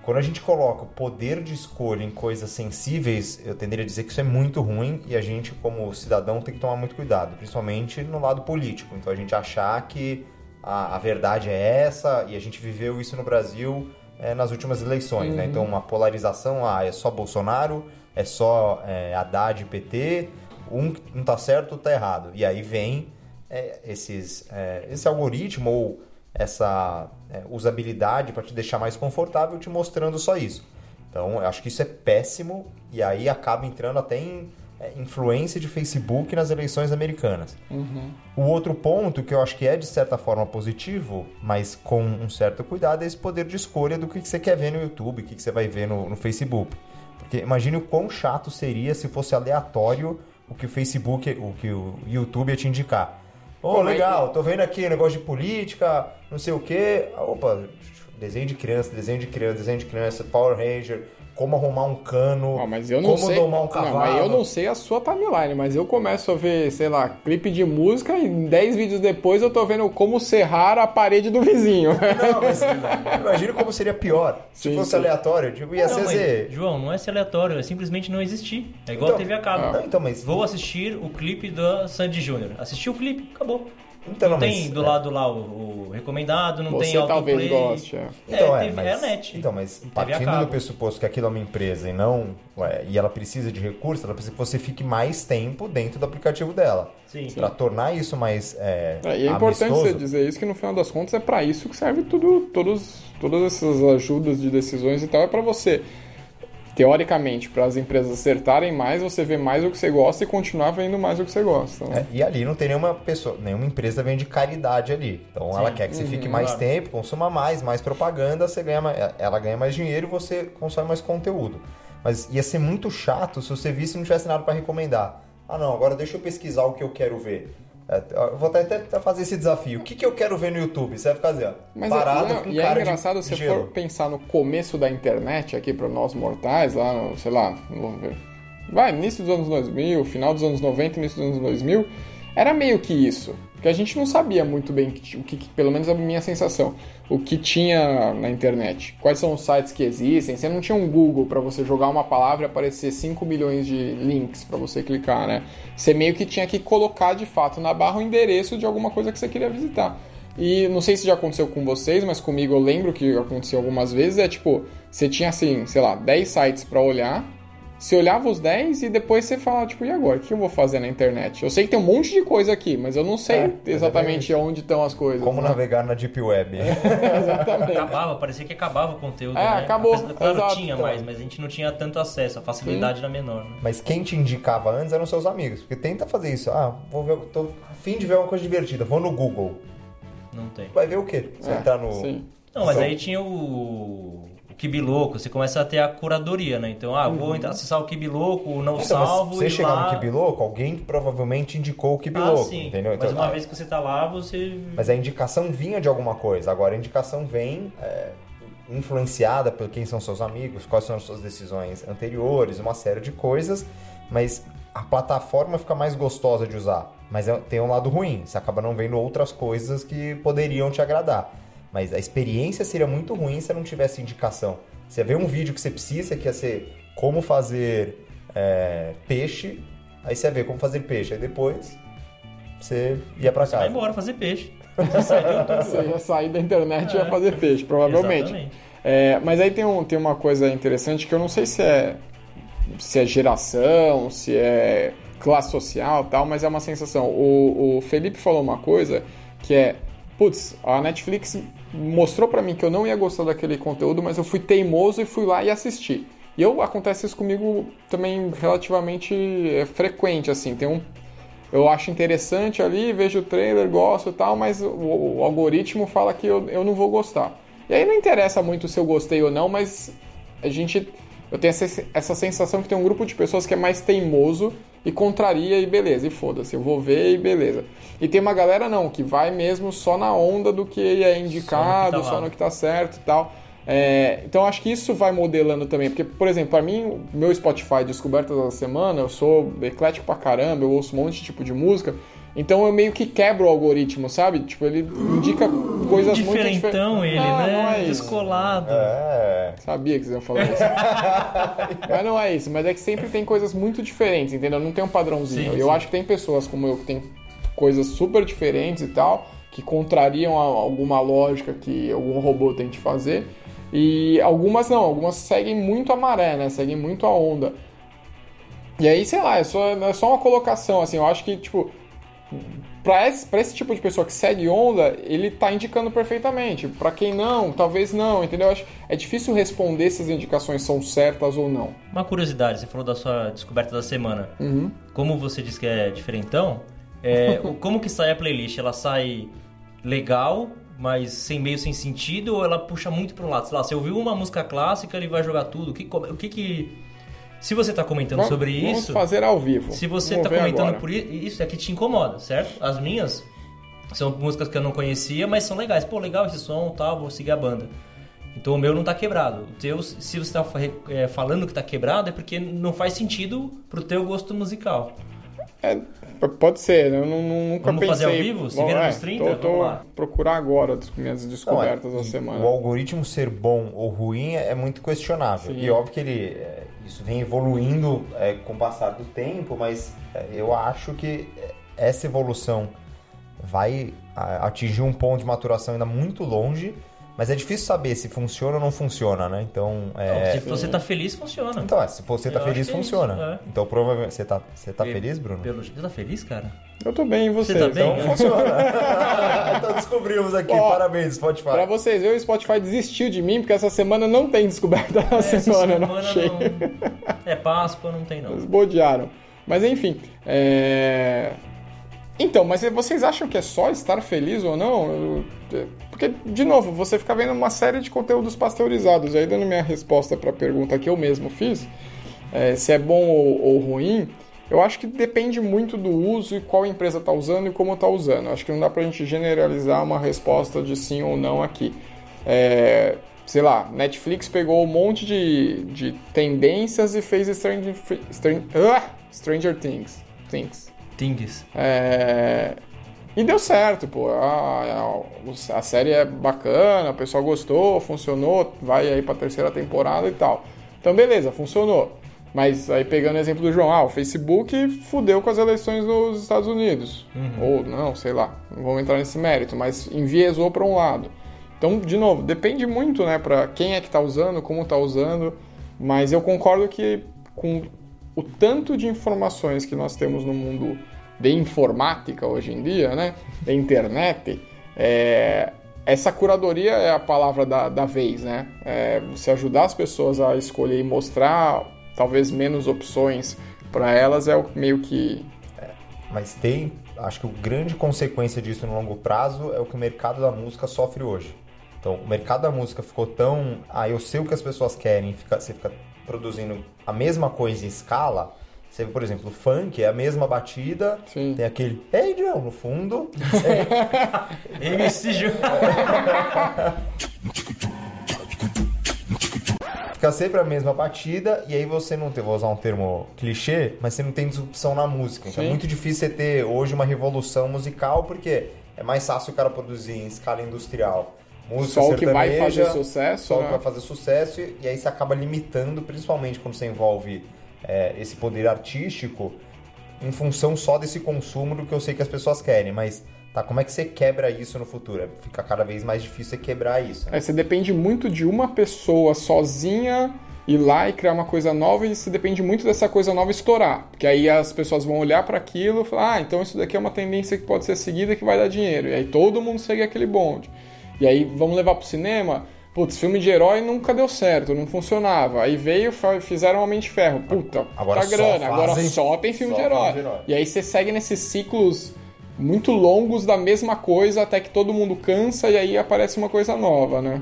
quando a gente coloca o poder de escolha em coisas sensíveis, eu tenderia a dizer que isso é muito ruim e a gente, como cidadão, tem que tomar muito cuidado, principalmente no lado político. Então, a gente achar que a, a verdade é essa e a gente viveu isso no Brasil é, nas últimas eleições, né? Então, uma polarização, ah, é só Bolsonaro, é só é, Haddad e PT, um não tá certo, outro tá errado. E aí vem é, esses, é, esse algoritmo ou essa usabilidade para te deixar mais confortável, te mostrando só isso. Então, eu acho que isso é péssimo e aí acaba entrando até em influência de Facebook nas eleições americanas. O outro ponto que eu acho que é de certa forma positivo, mas com um certo cuidado, é esse poder de escolha do que você quer ver no YouTube, o que que você vai ver no, no Facebook. Porque imagine o quão chato seria se fosse aleatório o que o Facebook, o que o YouTube ia te indicar. Mas- legal, tô vendo aqui negócio de política, não sei o quê. Opa, desenho de criança, desenho de criança, desenho de criança, Power Ranger, como arrumar um cano, Ó, mas eu não como sei. domar um Não, cavalo. mas eu não sei a sua timeline, mas eu começo a ver, sei lá, clipe de música e 10 vídeos depois eu tô vendo como serrar a parede do vizinho. Não, mas imagina como seria pior se Sim, fosse sim. aleatório. Tipo, ia Não, ser mas, Z. João, não é ser aleatório, é simplesmente não existir. É igual Então, a TV a cabo. Não, então, mas. Vou assistir o clipe da Sandy Júnior. Assisti o clipe, acabou. Então, não mas- tem do lado lá o, o recomendado, não tem Você talvez autoplay. goste. é. Então, é, é, TV, mas, é a net. Então, mas partindo do pressuposto que aquilo é uma empresa e não. ué, e ela precisa de recursos, ela precisa que você fique mais tempo dentro do aplicativo dela. Sim. Pra tornar isso mais. É, É, e é importante amistoso. você dizer isso que no final das contas é pra isso que serve tudo, todos, todas essas ajudas de decisões e tal, é pra você teoricamente, para as empresas acertarem mais, você vê mais o que você gosta e continuar vendo mais o que você gosta. Né? É, e ali não tem nenhuma pessoa, nenhuma empresa vende caridade ali. Então ela quer que você fique mais claro. tempo, consuma mais, mais propaganda, você ganha mais, ela ganha mais dinheiro e você consome mais conteúdo. Mas ia ser muito chato se você visse e não tivesse nada para recomendar. Ah não, agora deixa eu pesquisar o que eu quero ver. É, eu vou até, fazer esse desafio. O que, que eu quero ver no YouTube? Você vai ficar assim, ó, Mas parado é, com e é cara engraçado de se gelo. for pensar no começo da internet aqui para nós mortais, lá, no- sei lá, vamos ver. Vai, início dos anos 2000, final dos anos 90, início dos anos 2000, era meio que isso. Porque a gente não sabia muito bem o que- pelo menos a minha sensação, o que tinha na internet. Quais são os sites que existem? Você não tinha um Google para você jogar uma palavra e aparecer 5 milhões de links para você clicar, né? Você meio que tinha que colocar de fato na barra o endereço de alguma coisa que você queria visitar. E não sei se já aconteceu com vocês, mas comigo eu lembro que aconteceu algumas vezes. É tipo, você tinha assim, sei lá, 10 sites para olhar. Você olhava os 10 e depois você falava, tipo, e agora? O que eu vou fazer na internet? Eu sei que tem um monte de coisa aqui, mas eu não sei É, exatamente onde estão as coisas. Como né? navegar na Deep Web. exatamente. Acabava, parecia que acabava o conteúdo, É, né? acabou, Apesar- Claro, exato. tinha mais, mas a gente não tinha tanto acesso, a facilidade era menor. Né? Mas quem te indicava antes eram seus amigos. Porque tenta fazer isso. Ah, vou ver, tô afim de ver uma coisa divertida. Vou no Google. Não tem. Vai ver o quê? Você É, entrar no. Sim. Não, mas Então- aí tinha o Kibiloco, você começa a ter a curadoria, né? Então, ah, vou entrar, acessar o Kibiloco, o não Então, mas salvo você chegar lá... no Kibiloco, alguém provavelmente indicou o Ah, Kibiloco, sim. entendeu? Mas Então, uma ah, vez que você tá lá, você... mas a indicação vinha de alguma coisa. Agora a indicação vem é, influenciada por quem são seus amigos, quais são as suas decisões anteriores, uma série de coisas, mas a plataforma fica mais gostosa de usar. Mas é- tem um lado ruim, você acaba não vendo outras coisas que poderiam te agradar. Mas a experiência seria muito ruim se não tivesse indicação. Você vê um vídeo que você precisa, que ia ser como fazer é, peixe, aí você vê como fazer peixe, aí depois você ia pra Vai casa. embora fazer peixe. Você sai. Você ia sair da internet e ia fazer peixe, provavelmente. É, mas aí tem, um, tem uma coisa interessante que eu não sei se é, se é geração, se é classe social e tal, mas é uma sensação. O, o Felipe falou uma coisa que é, putz, a Netflix mostrou pra mim que eu não ia gostar daquele conteúdo, mas eu fui teimoso e fui lá e assisti. E eu acontece isso comigo também relativamente é, frequente, assim. Tem um eu acho interessante ali, vejo o trailer, gosto e tal, mas o, o algoritmo fala que eu, eu não vou gostar. E aí não interessa muito se eu gostei ou não, mas a gente. Eu tenho essa, essa sensação que tem um grupo de pessoas que é mais teimoso e contraria e beleza, e foda-se, eu vou ver e beleza. E tem uma galera não, que vai mesmo só na onda do que é indicado, tá só no que tá certo e tal. É, então acho que isso vai modelando também, porque, por exemplo, para mim, meu Spotify Descobertas da Semana, eu sou eclético pra caramba, eu ouço um monte de tipo de música, então eu meio que quebro o algoritmo, sabe? Tipo, ele indica coisas muito diferentes. Diferentão ele, Ah, né? Não é. Descolado. É. Sabia que vocês iam falar isso. mas não é isso, mas é que sempre tem coisas muito diferentes, entendeu? Não tem um padrãozinho. Sim, E eu sim. acho que tem pessoas como eu que tem coisas super diferentes e tal, que contrariam alguma lógica que algum robô tente fazer. E algumas não, algumas seguem muito a maré, né? Seguem muito a onda. E aí, sei lá, é só, é só uma colocação, assim, eu acho que, tipo, pra esse, pra esse tipo de pessoa que segue onda, ele tá indicando perfeitamente. Pra quem não, talvez não, entendeu? Eu acho, é difícil responder se as indicações são certas ou não. Uma curiosidade, você falou da sua descoberta da semana. Uhum. Como você disse que é diferentão, é, como que sai a playlist? Ela sai legal, mas sem meio sem sentido, ou ela puxa muito pro lado? Sei lá, você ouviu uma música clássica, ele vai jogar tudo. O que, o que que... Se você tá comentando Vamos- sobre vamos isso... fazer ao vivo. Se você Vamos tá ver comentando agora. por isso, é que te incomoda, certo? As minhas são músicas que eu não conhecia, mas são legais. Pô, legal esse som tal, vou seguir a banda. Então o meu não tá quebrado. O teu, se você tá fa- é, falando que tá quebrado, é porque não faz sentido pro teu gosto musical. É, pode ser, né? eu não, não- nunca Vamos pensei... fazer ao vivo? Se vira é, nos 30? Tô, tô Vamos lá. procurar agora as minhas Não, é, descobertas da semana. O algoritmo ser bom ou ruim é é muito questionável. Sim. E óbvio que ele, é, isso vem evoluindo é, com o passar do tempo, mas é, eu acho que essa evolução vai a- atingir um ponto de maturação ainda muito longe, Mas é difícil saber se funciona ou não funciona, né? Então, é... Não, se você tá feliz, funciona. Então, é, se você tá Eu feliz, é funciona. isso, é. Então, provavelmente, você tá, você tá E- feliz, Bruno? Pelo... Você tá feliz, cara? Eu tô bem, e você? Você tá bem? Então, funciona. então, descobrimos aqui. Ó, Parabéns, Spotify. Pra vocês verem, o Spotify desistiu de mim, porque essa semana não tem descoberta da Essa semana, não semana achei. não- É Páscoa, não tem não. Eles bodearam. Mas enfim, é... Então, mas vocês acham que é só estar feliz ou não? Porque, de novo, você fica vendo uma série de conteúdos pasteurizados. Aí, dando minha resposta para a pergunta que eu mesmo fiz, é, se é bom ou, ou ruim, eu acho que depende muito do uso e qual empresa está usando e como está usando. Acho que não dá para a gente generalizar uma resposta de sim ou não aqui. É, sei lá, Netflix pegou um monte de, de tendências e fez Stranger, Stranger, ah, Stranger Things. Things. Tings. É, E deu certo, pô. A, a, a série é bacana, o pessoal gostou, funcionou, vai aí pra terceira temporada e tal. Então, beleza, funcionou. Mas aí pegando o exemplo do João, ah, o Facebook fudeu com as eleições nos Estados Unidos. Ou não, sei lá, não vamos entrar nesse mérito, mas enviesou para um lado. Então, de novo, depende muito, né, para quem é que tá usando, como tá usando, mas eu concordo que com o tanto de informações que nós temos no mundo de informática hoje em dia, né, da internet, é, essa curadoria é a palavra da, da vez, né? É, você ajudar as pessoas a escolher e mostrar talvez menos opções para elas é o meio que Mas tem, acho que a grande consequência disso no longo prazo é o que o mercado da música sofre hoje. Então, o mercado da música ficou tão. Ah, eu sei o que as pessoas querem, fica, você fica produzindo a mesma coisa em escala. Você vê, por exemplo, o funk é a mesma batida, Sim. tem aquele Hey John no fundo. MC Ju. Fica sempre a mesma batida e aí você não tem, vou usar um termo clichê, mas você não tem disrupção na música. Então é Sim. muito difícil você ter hoje uma revolução musical porque é mais fácil o cara produzir em escala industrial. Música só o que vai fazer sucesso, só o que né? vai fazer sucesso e, aí você acaba limitando, principalmente quando você envolve é, esse poder artístico em função só desse consumo do que eu sei que as pessoas querem. Mas tá, como é que você quebra isso no futuro? Fica cada vez mais difícil você quebrar isso. né? É, você depende muito de uma pessoa sozinha ir lá e criar uma coisa nova e você depende muito dessa coisa nova estourar. Porque aí as pessoas vão olhar para aquilo e falar, ah, então isso daqui é uma tendência que pode ser seguida e que vai dar dinheiro. E aí todo mundo segue aquele bonde. E aí vamos levar pro cinema. Putz, filme de herói nunca deu certo, não funcionava. Aí veio, fizeram Homem de Ferro. Puta, Agora tá grana, agora só tem filme só de, herói. filme de herói. E aí você segue nesses ciclos muito longos da mesma coisa até que todo mundo cansa e aí aparece uma coisa nova, né?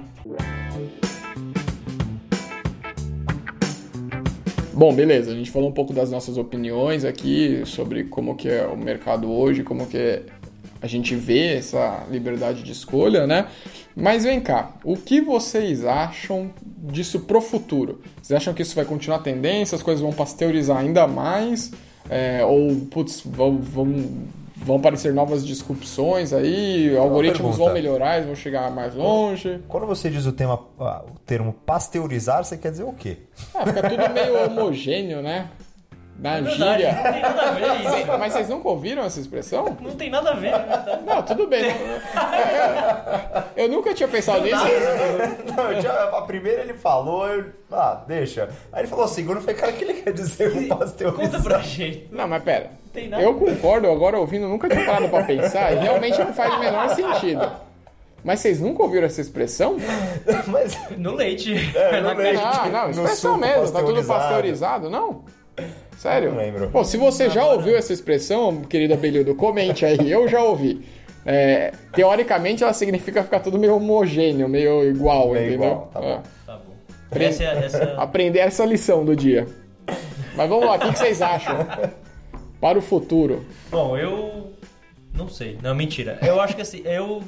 Bom, beleza, a gente falou um pouco das nossas opiniões aqui sobre como que é o mercado hoje, como que a gente vê essa liberdade de escolha, né? Mas vem cá, o que vocês acham disso pro futuro? Vocês acham que isso vai continuar a tendência, as coisas vão pasteurizar ainda mais? É, ou, putz, vão, vão, vão aparecer novas disrupções aí, algoritmos vão melhorar, eles vão chegar mais longe? Quando você diz o, tema, ah, o termo pasteurizar, você quer dizer o quê? Ah, fica tudo meio homogêneo, né? Na Verdade, gíria. não tem nada a ver isso. Mas vocês nunca ouviram essa expressão? Não tem nada a ver, é verdade. Não, tudo bem. Eu, eu nunca tinha pensado nisso. Não, eu tinha- a primeira ele falou, eu, ah, deixa. Aí ele falou a segunda, eu falei, cara, o que ele quer dizer com Conta pra gente. Não, mas pera. tem nada. Eu concordo, agora ouvindo, nunca tinha parado pra pensar e realmente não faz o menor sentido. Mas vocês nunca ouviram essa expressão? Mas, No leite. É, no leite. Ah, não, expressão mesmo, tá tudo pasteurizado. pasteurizado, não? Sério? Não lembro. Pô, se você já ouviu essa expressão, querido Abelhudo, comente aí, eu já ouvi. É, teoricamente ela significa ficar tudo meio homogêneo, meio igual, Meio entendeu? igual, tá bom. É. Tá bom. Essa é, essa é- Aprender essa lição do dia. Mas vamos lá, o que que vocês acham? Para o futuro. Bom, eu. Não sei. Não, mentira. Eu acho que assim, eu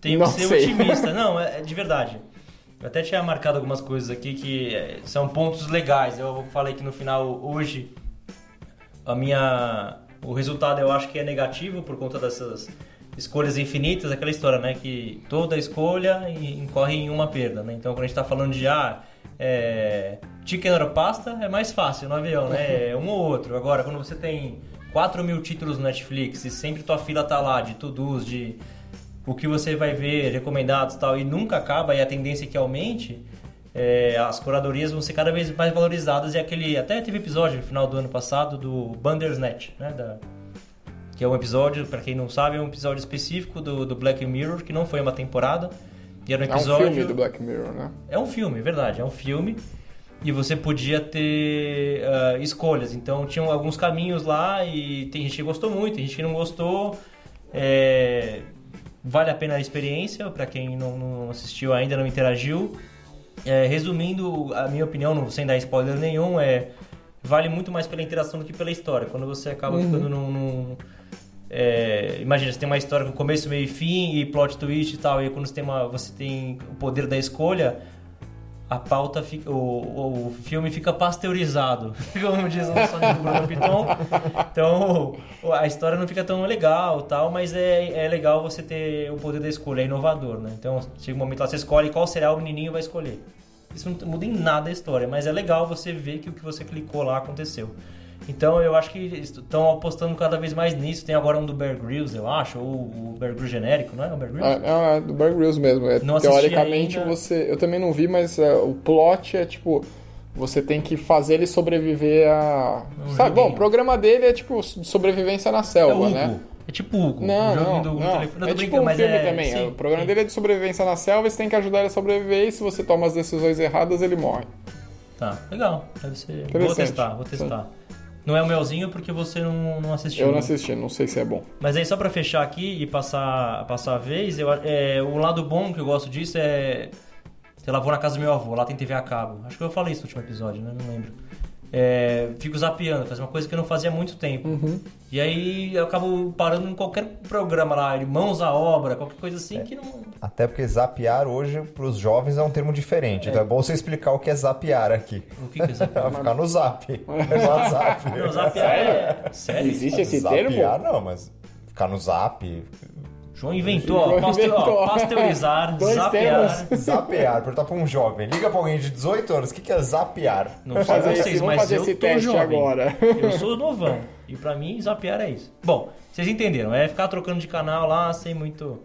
tenho Não que ser sei. otimista. Não, é, é de verdade. Eu até tinha marcado algumas coisas aqui que é, são pontos legais. Eu falei que no final, hoje, a minha. O resultado eu acho que é negativo por conta dessas escolhas infinitas, aquela história, né? Que toda escolha in- incorre em uma perda, né? Então quando a gente tá falando de ah, é, chicken or pasta é mais fácil no avião, né? É um ou outro. Agora, quando você tem 4 mil títulos no Netflix e sempre tua fila tá lá de to-dos, de o que você vai ver recomendados e tal, e nunca acaba, e a tendência é que aumente, é, as curadorias vão ser cada vez mais valorizadas. E aquele. Até teve episódio no final do ano passado do Bandersnatch, né? Da, que é um episódio, para quem não sabe, é um episódio específico do, do Black Mirror, que não foi uma temporada. E era um É um episódio. filme do Black Mirror, né? É um filme, é verdade, é um filme. E você podia ter ah, escolhas. Então tinham alguns caminhos lá e tem gente que gostou muito, tem gente que não gostou. É, Vale a pena a experiência, para quem não, não assistiu ainda, não interagiu. É, resumindo, a minha opinião, não- sem dar spoiler nenhum, é vale muito mais pela interação do que pela história. Quando você acaba ficando num. num- é, imagina, você tem uma história com começo, meio e fim e plot twist e tal, e quando você tem, uma, você tem o poder da escolha, a pauta fica, o, o filme fica pasteurizado, como diz o nosso amigo Bruno Piton. Então a história não fica tão legal, tal, mas é, é legal você ter o poder da escolha, é inovador, né? Então chega um momento lá você escolhe qual será o menininho vai escolher. Isso não muda em nada a história, mas é legal você ver que o que você clicou lá aconteceu. Então eu acho que estão apostando cada vez mais nisso. Tem agora um do Bear Grylls, eu acho, ou o Bear Grylls genérico, não é? O Bear Grylls? É, é do Bear Grylls mesmo. É, teoricamente ainda. você. Eu também não vi, mas é, o plot é tipo. Você tem que fazer ele sobreviver a. Um Sabe, bom, o programa dele é tipo sobrevivência na É selva, Hugo. né? É tipo Hugo. Não, o não, do não. telefone. Não, É tipo um filme é... também. sim, o programa sim. dele é de sobrevivência na selva e você tem que ajudar ele a sobreviver e se você toma as decisões erradas, ele morre. Tá, legal. Deve ser. Vou testar, vou testar. Não é o melzinho porque você não, não assistiu. Eu não né? assisti, não sei se é bom. Mas aí só pra fechar aqui e passar, passar a vez, eu, é, o lado bom que eu gosto disso é. Sei lá, vou na casa do meu avô, lá tem TV a cabo. Acho que eu falei isso no último episódio, né? Não lembro. É, fico zapeando, faz uma coisa que eu não fazia há muito tempo. Uhum. E aí eu acabo parando em qualquer programa lá, Irmãos à Obra, qualquer coisa É. assim que não. Até porque zapear hoje, pros jovens, é um termo diferente. Então é bom você explicar o que é zapear aqui. O que que é zapear? Ficar no zap. No WhatsApp. Não, zapear é. Sério? Existe esse zapear, termo? não, mas ficar no zap. João inventou, ó, João ó, inventou. pasteurizar, Dois zapear. termos. Zapear, perguntar pra um jovem. Liga pra alguém de 18 anos, o que que é zapear? Não sei Fazer vocês, esse- mas fazer eu esse tô teste jovem. agora. Eu sou novão. E pra mim, zapear é isso. Bom, vocês entenderam. É ficar trocando de canal lá sem muito...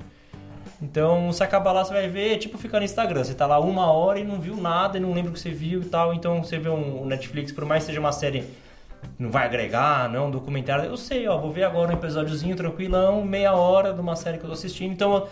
Então, você acaba lá, você vai ver, é tipo ficar no Instagram. Você tá lá uma hora e não viu nada, e não lembra o que você viu e tal. Então, você vê um Netflix, por mais que seja uma série... Não vai agregar, não, um documentário. Eu sei, ó, vou ver agora um episódiozinho tranquilão, meia hora de uma série que eu tô assistindo. Então,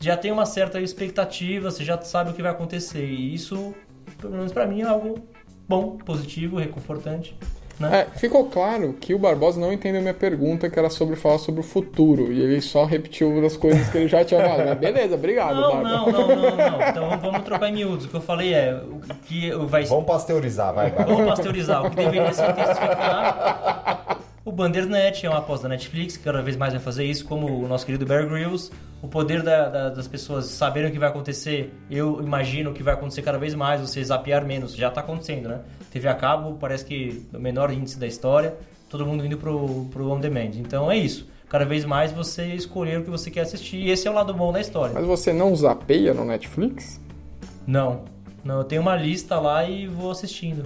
já tem uma certa expectativa, você já sabe o que vai acontecer. E isso, pelo menos pra mim, é algo bom, positivo, reconfortante. Né? É, ficou claro que o Barbosa não entendeu minha pergunta, que era sobre falar sobre o futuro. E ele só repetiu uma das coisas que ele já tinha falado. Mas beleza, obrigado, Não, não, não, não, não. Então vamos- trocar em miúdos. O que eu falei é o que vai Vamos pasteurizar, vai, vai. Vamos pasteurizar. O que deveria ser intensificado. O Bandersnatch é uma aposta da Netflix, que cada vez mais vai fazer isso, como o nosso querido Bear Grylls. O poder da- da- das pessoas saberem o que vai acontecer, eu imagino que vai acontecer cada vez mais, você zapear menos. Já está acontecendo, né? TV a cabo, parece que o menor índice da história, todo mundo indo pro, pro on demand. Então é isso. Cada vez mais você escolher o que você quer assistir. E esse é o lado bom da história. Mas você não zapeia no Netflix? Não. Não, eu tenho uma lista lá e vou assistindo.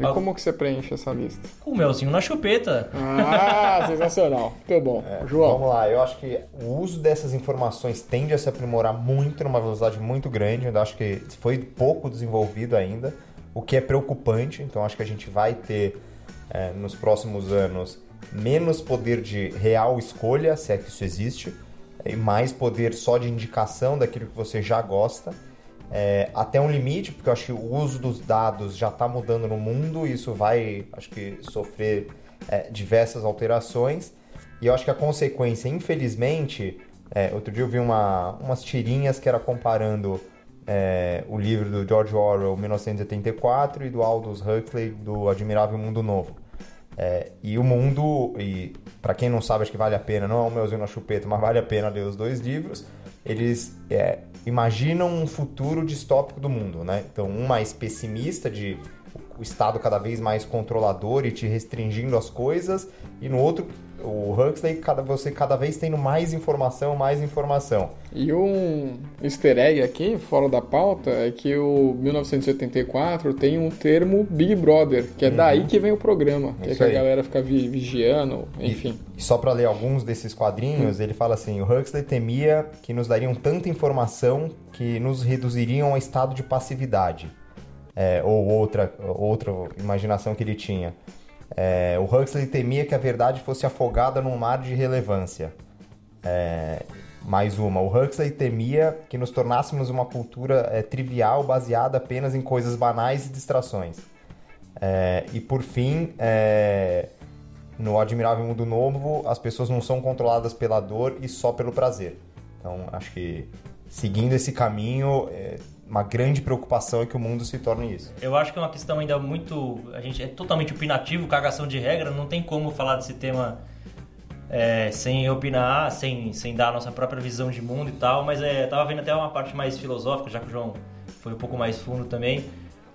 E Ah, como que você preenche essa lista? Com o melzinho na chupeta. Ah, sensacional. Muito bom. João, Vamos lá, eu acho que o uso dessas informações tende a se aprimorar muito, numa velocidade muito grande. Eu acho que foi pouco desenvolvido ainda, o que é preocupante. Então, acho que a gente vai ter é, nos próximos anos menos poder de real escolha, se é que isso existe, e mais poder só de indicação daquilo que você já gosta. É, até um limite, porque eu acho que o uso dos dados já está mudando no mundo e isso vai, acho que, sofrer é, diversas alterações. E eu acho que a consequência, infelizmente, é, outro dia eu vi uma, umas tirinhas que era comparando é, o livro do George Orwell, 1984, e do Aldous Huxley, do Admirável Mundo Novo. É, e o mundo, e para quem não sabe, acho que vale a pena, não é o meuzinho na chupeta, mas vale a pena ler os dois livros. Eles é, imaginam um futuro distópico do mundo, né? Então, um mais pessimista de o Estado cada vez mais controlador e te restringindo as coisas, e no outro, o Huxley, cada, você cada vez tendo mais informação, mais informação. E um easter egg aqui, fora da pauta, é que o 1984 tem um termo Big Brother, que é daí que vem o programa, que é que a galera fica vi- vigiando, enfim. E só para ler alguns desses quadrinhos, ele fala assim: o Huxley temia que nos dariam tanta informação que nos reduziriam a estado de passividade. É, ou outra, outra imaginação que ele tinha. É, o Huxley temia que a verdade fosse afogada num mar de relevância. É, mais uma. O Huxley temia que nos tornássemos uma cultura é, trivial baseada apenas em coisas banais e distrações. É, e por fim, é, no Admirável Mundo Novo, as pessoas não são controladas pela dor e só pelo prazer. Então, acho que seguindo esse caminho, é, uma grande preocupação é que o mundo se torne isso. Eu acho que é uma questão ainda muito. A gente é totalmente opinativo, cagação de regra, não tem como falar desse tema é, sem opinar, sem, sem dar a nossa própria visão de mundo e tal, mas é, tava vendo até uma parte mais filosófica, já que o João foi um pouco mais fundo também.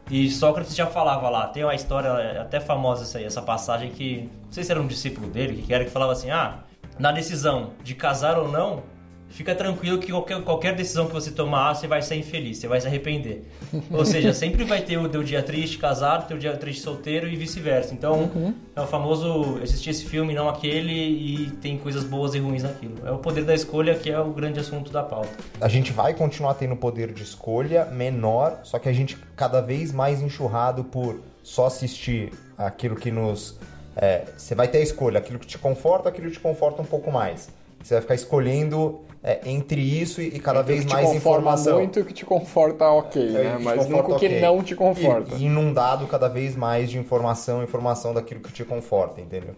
E Sócrates já falava lá, tem uma história até famosa essa, aí, essa passagem que, não sei se era um discípulo dele, que era que falava assim, ah, na decisão de casar ou não, fica tranquilo que qualquer, qualquer decisão que você tomar, você vai ser infeliz, você vai se arrepender. Ou seja, sempre vai ter o teu dia triste casado, teu dia triste solteiro e vice-versa. Então, é o famoso assistir esse filme, não aquele, e tem coisas boas e ruins naquilo. É o poder da escolha que é o grande assunto da pauta. A gente vai continuar tendo poder de escolha menor, só que a gente cada vez mais enxurrado por só assistir aquilo que nos. é, você vai ter a escolha, aquilo que te conforta, aquilo que te conforta um pouco mais. Você vai ficar escolhendo é, entre isso e, e cada O vez que te mais conforma informação. muito e que te conforta ok, É, né? te Mas nunca o que não te conforta. E, inundado cada vez mais de informação, informação daquilo que te conforta, entendeu?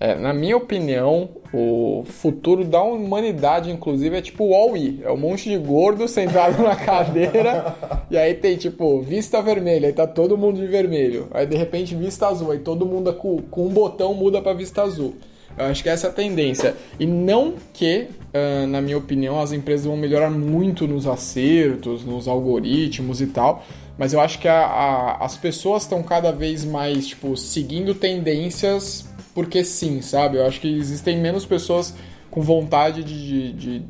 É, na minha opinião, o futuro da humanidade, inclusive, é tipo o Wall-E. É um monte de gordo sentado na cadeira e aí tem, tipo, vista vermelha, aí tá todo mundo de vermelho. Aí, de repente, vista azul, aí todo mundo com, com um botão muda pra vista azul. Eu acho que essa é a tendência. E não que, na minha opinião, as empresas vão melhorar muito nos acertos, nos algoritmos e tal. Mas eu acho que a- a- as pessoas estão cada vez mais, tipo, seguindo tendências porque sim, sabe? Eu acho que existem menos pessoas com vontade de, de- de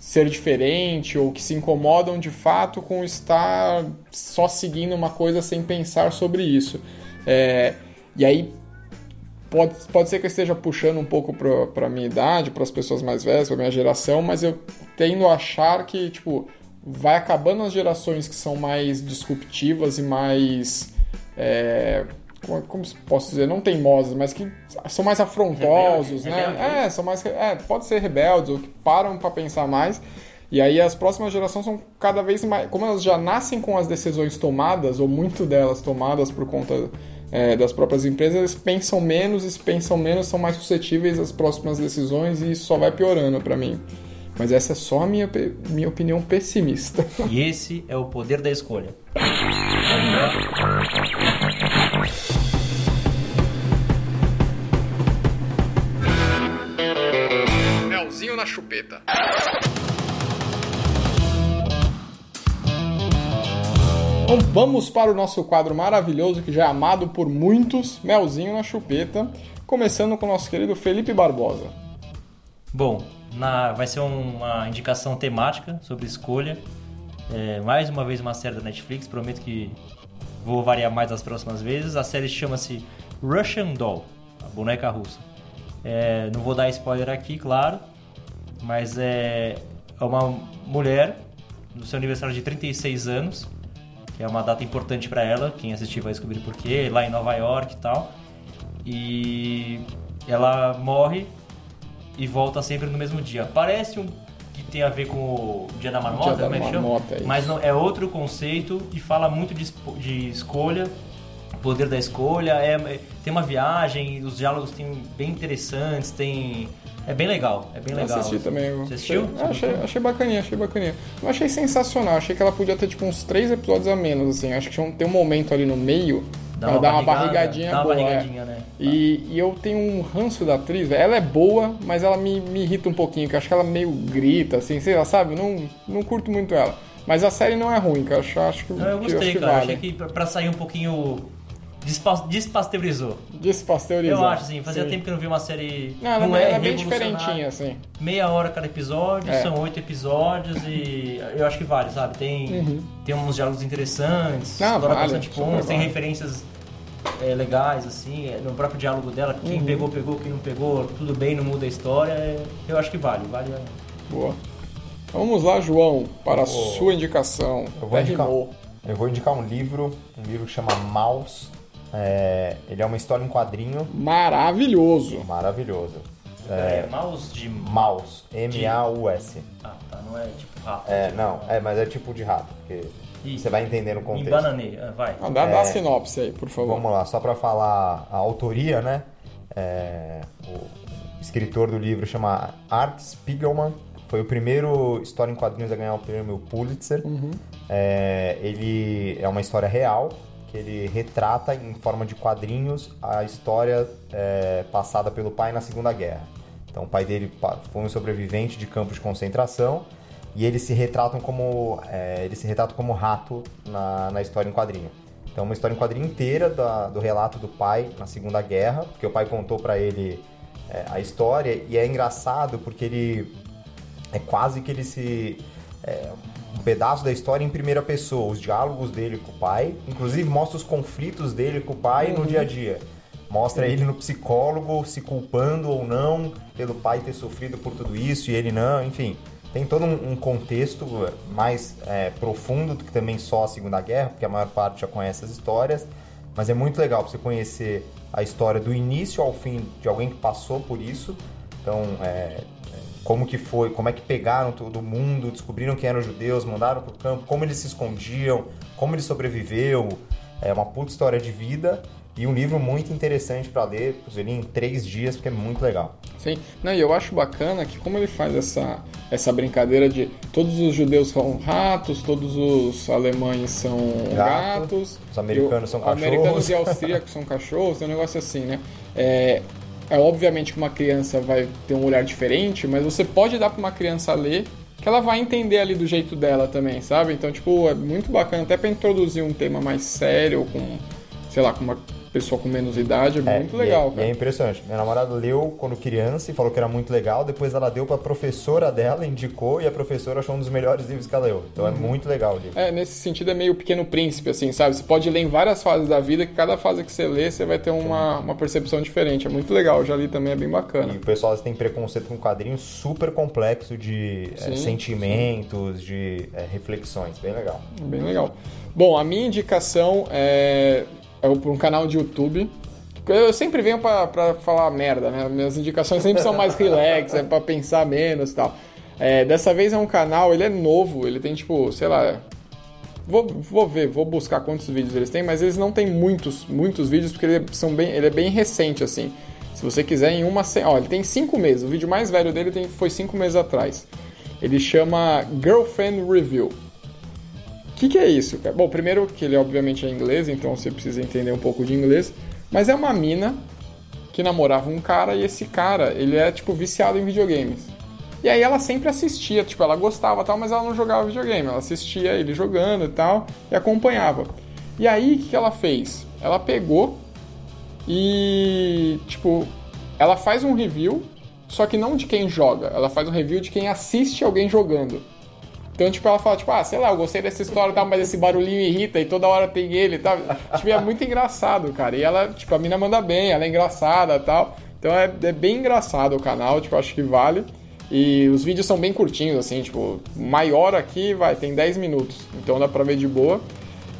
ser diferente ou que se incomodam de fato com estar só seguindo uma coisa sem pensar sobre isso. É, e aí pode, pode ser que eu esteja puxando um pouco para a minha idade, para as pessoas mais velhas, para minha geração, mas eu tendo a achar que tipo vai acabando as gerações que são mais disruptivas e mais é, como, como posso dizer, não teimosas, mas que são mais afrontosos, né? É, são mais é, pode ser rebeldes ou que param para pensar mais. E aí as próximas gerações são cada vez mais, como elas já nascem com as decisões tomadas ou muito delas tomadas por conta é, das próprias empresas, eles pensam menos, e se pensam menos, são mais suscetíveis às próximas decisões e isso só vai piorando para mim. Mas essa é só a minha, minha opinião pessimista. E esse é o poder da escolha. Melzinho na chupeta. Então vamos para o nosso quadro maravilhoso que já é amado por muitos, Melzinho na chupeta, começando com o nosso querido Felipe Barbosa. Bom, na- vai ser uma indicação temática sobre escolha. É, mais uma vez uma série da Netflix, prometo que vou variar mais das próximas vezes. A série chama-se Russian Doll, a boneca russa. É, não vou dar spoiler aqui, claro, mas é é uma mulher no seu aniversário de 36 anos, que é uma data importante para ela, quem assistir vai descobrir porquê, lá em Nova York e tal. E ela morre e volta sempre no mesmo dia. Parece um que tem a ver com o Dia da Marmota, Dia da como é que chama? Marmota, é. Mas não, é outro conceito e fala muito de, de escolha, poder da escolha. É, é- tem uma viagem, os diálogos tem bem interessantes, tem é bem legal, é bem Eu legal. assisti também. eu Você assistiu? Achei, achei, achei bacaninha, achei bacaninha. Não achei sensacional, achei que ela podia ter tipo uns três episódios a menos, assim. Acho que tinha um- tem um momento ali no meio Dá uma dar uma barrigadinha dá uma boa. é. barrigadinha, né? E, e eu tenho um ranço da atriz, ela é boa, mas ela me, me irrita um pouquinho, que eu acho que ela meio grita, assim, sei lá, sabe? Não, não curto muito ela. Mas a série não é ruim, que eu acho, acho que, Não, eu que- gostei, acho que cara. vale. Achei que pra sair um pouquinho despa- despasteurizou. Despasteurizado. Eu acho, assim, fazia Sim. tempo que eu não vi uma série. Não, ela, ela é bem diferentinha, assim. Meia hora cada episódio, É. são oito episódios e eu acho que vale, sabe? Tem, tem uns diálogos interessantes, Uhum. Não, explora vale, bastante pontos, tem vale. referências é, legais, assim, é, no próprio diálogo dela, Uhum. quem pegou, pegou, quem não pegou, tudo bem, não muda a história, é, eu acho que vale, vale. é. Boa. Vamos lá, João, para a sua indicação. Eu vou, indicar, eu vou indicar um livro, um livro que chama Maus. É, ele é uma história em quadrinho Maravilhoso. maravilhoso. É, mouse de. Maus, M-A-U-S. Ah, tá, não é tipo rato. É, tipo, não, é, mas é tipo de rato, porque você vai entender no Em contexto. bananei, ah, vai. Ah, dá, dá a É. sinopse aí, por favor. Vamos lá, só para falar a autoria, né? É, o escritor do livro chama Art Spiegelman. Foi o primeiro história em quadrinhos a ganhar o prêmio Pulitzer. É, ele é uma história real que ele retrata em forma de quadrinhos a história é, passada pelo pai na Segunda Guerra. Então, o pai dele foi um sobrevivente de campos de concentração e eles se retratam como é, ele se retrata como rato na, na história em quadrinho. Então, uma história em quadrinho inteira da- do relato do pai na Segunda Guerra, porque o pai contou para ele é, a história e é engraçado porque ele é quase que ele se é, um pedaço da história em primeira pessoa, os diálogos dele com o pai, inclusive mostra os conflitos dele com o pai no dia a dia. Mostra ele no psicólogo se culpando ou não pelo pai ter sofrido por tudo isso e ele não, enfim. Tem todo um um contexto mais é, profundo do que também só a Segunda Guerra, porque a maior parte já conhece as histórias, mas é muito legal pra você conhecer a história do início ao fim de alguém que passou por isso. Então, é, como que foi, como é que pegaram todo mundo, descobriram quem eram os judeus, mandaram pro campo, como eles se escondiam, como ele sobreviveu. É uma puta história de vida e um livro muito interessante para ler. Li em três dias porque é muito legal. Sim. Não, e eu acho bacana que como ele faz essa, essa brincadeira de todos os judeus são ratos, todos os alemães são Gato, gatos, os americanos são o- Americanos cachorros. e austríacos são cachorros, tem um negócio assim, né? É, é obviamente que uma criança vai ter um olhar diferente, mas você pode dar para uma criança ler que ela vai entender ali do jeito dela também, sabe? Então, tipo, é muito bacana até para introduzir um tema mais sério com, sei lá, com uma pessoa com menos idade, é, É, muito e legal, é, cara. é impressionante. Minha namorada leu quando criança e falou que era muito legal. Depois ela deu pra professora dela, indicou, e a professora achou um dos melhores livros que ela leu. Então Uhum. é muito legal o livro. É, nesse sentido é meio pequeno príncipe, assim, sabe? Você pode ler em várias fases da vida, que cada fase que você lê, você vai ter uma, uma percepção diferente. É muito legal, eu já li também, é bem bacana. E o pessoal tem preconceito com quadrinho super complexo de é, Sim, sentimentos, de é, reflexões. Bem legal. Bem legal. Bom, a minha indicação é, é um canal de YouTube. Eu sempre venho pra, pra falar merda, né? Minhas indicações sempre são mais relax, é pra pensar menos e tal. É, dessa vez é um canal, ele é novo, ele tem tipo, sei lá. Vou, vou ver, vou buscar quantos vídeos eles têm, mas eles não têm muitos, muitos vídeos, porque ele, são bem, ele é bem recente, assim. Se você quiser, em uma. Ó, ele tem cinco meses. O vídeo mais velho dele tem, foi cinco meses atrás. Ele chama Girlfriend Review. Que, que é isso? Bom, primeiro que ele obviamente é inglês, então você precisa entender um pouco de inglês. Mas é uma mina que namorava um cara e esse cara, ele é tipo viciado em videogames. E aí ela sempre assistia, tipo, ela gostava tal, mas ela não jogava videogame. Ela assistia ele jogando e tal e acompanhava. E aí o que, que ela fez? Ela pegou e, tipo, ela faz um review, só que não de quem joga, ela faz um review de quem assiste alguém jogando. Então, tipo, ela fala, tipo, ah, sei lá, eu gostei dessa história tal, mas esse barulhinho irrita e toda hora tem ele e tal. Tipo, é muito engraçado, cara. E ela, tipo, a mina manda bem, ela é engraçada e tal. Então é, é bem engraçado o canal, tipo, acho que vale. E os vídeos são bem curtinhos, assim, tipo, maior aqui, vai, tem 10 minutos. Então dá pra ver de boa.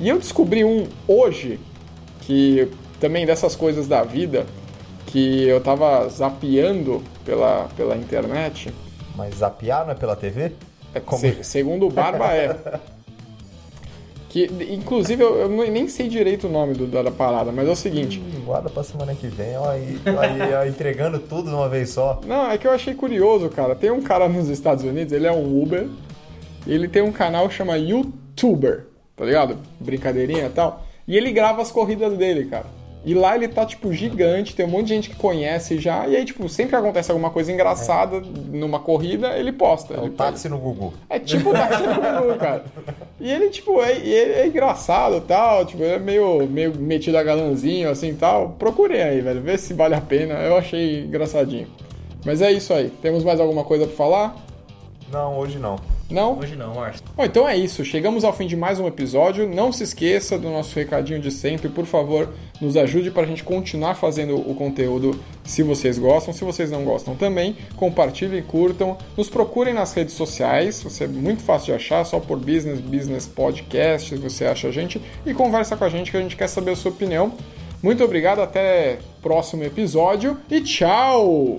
E eu descobri um hoje, que também dessas coisas da vida, que eu tava zapeando pela, pela internet. Mas zapear não é pela TV? É, Como- se- segundo o Barba é. Que, inclusive, eu, eu nem sei direito o nome do- da, da parada, mas é o seguinte. Ih, Guarda pra semana que vem, ó, aí, aí, ó, entregando tudo de uma vez só. Não, é que eu achei curioso, cara. Tem um cara nos Estados Unidos, ele é um Uber, e ele tem um canal que chama YouTuber, tá ligado? Brincadeirinha e tal. E ele grava as corridas dele, cara. E lá ele tá, tipo, gigante, tem um monte de gente que conhece já. E aí, tipo, sempre que acontece alguma coisa engraçada numa corrida, ele posta. É ele o táxi no Gugu. É tipo o táxi no Gugu, cara. E ele, tipo, é, ele é engraçado tal, tipo, ele é meio, meio metido a galãzinho, assim tal. Procurem aí, velho, vê se vale a pena. Eu achei engraçadinho. Mas é isso aí. Temos mais alguma coisa pra falar? Não, hoje não. Não? Hoje não, Márcio. Bom, então é isso. Chegamos ao fim de mais um episódio. Não se esqueça do nosso recadinho de sempre. Por favor, nos ajude para a gente continuar fazendo o conteúdo se vocês gostam. Se vocês não gostam também, compartilhem, curtam. Nos procurem nas redes sociais. Você é muito fácil de achar. Só por Business, Business Podcast você acha a gente. E conversa com a gente que a gente quer saber a sua opinião. Muito obrigado. Até próximo episódio. E tchau!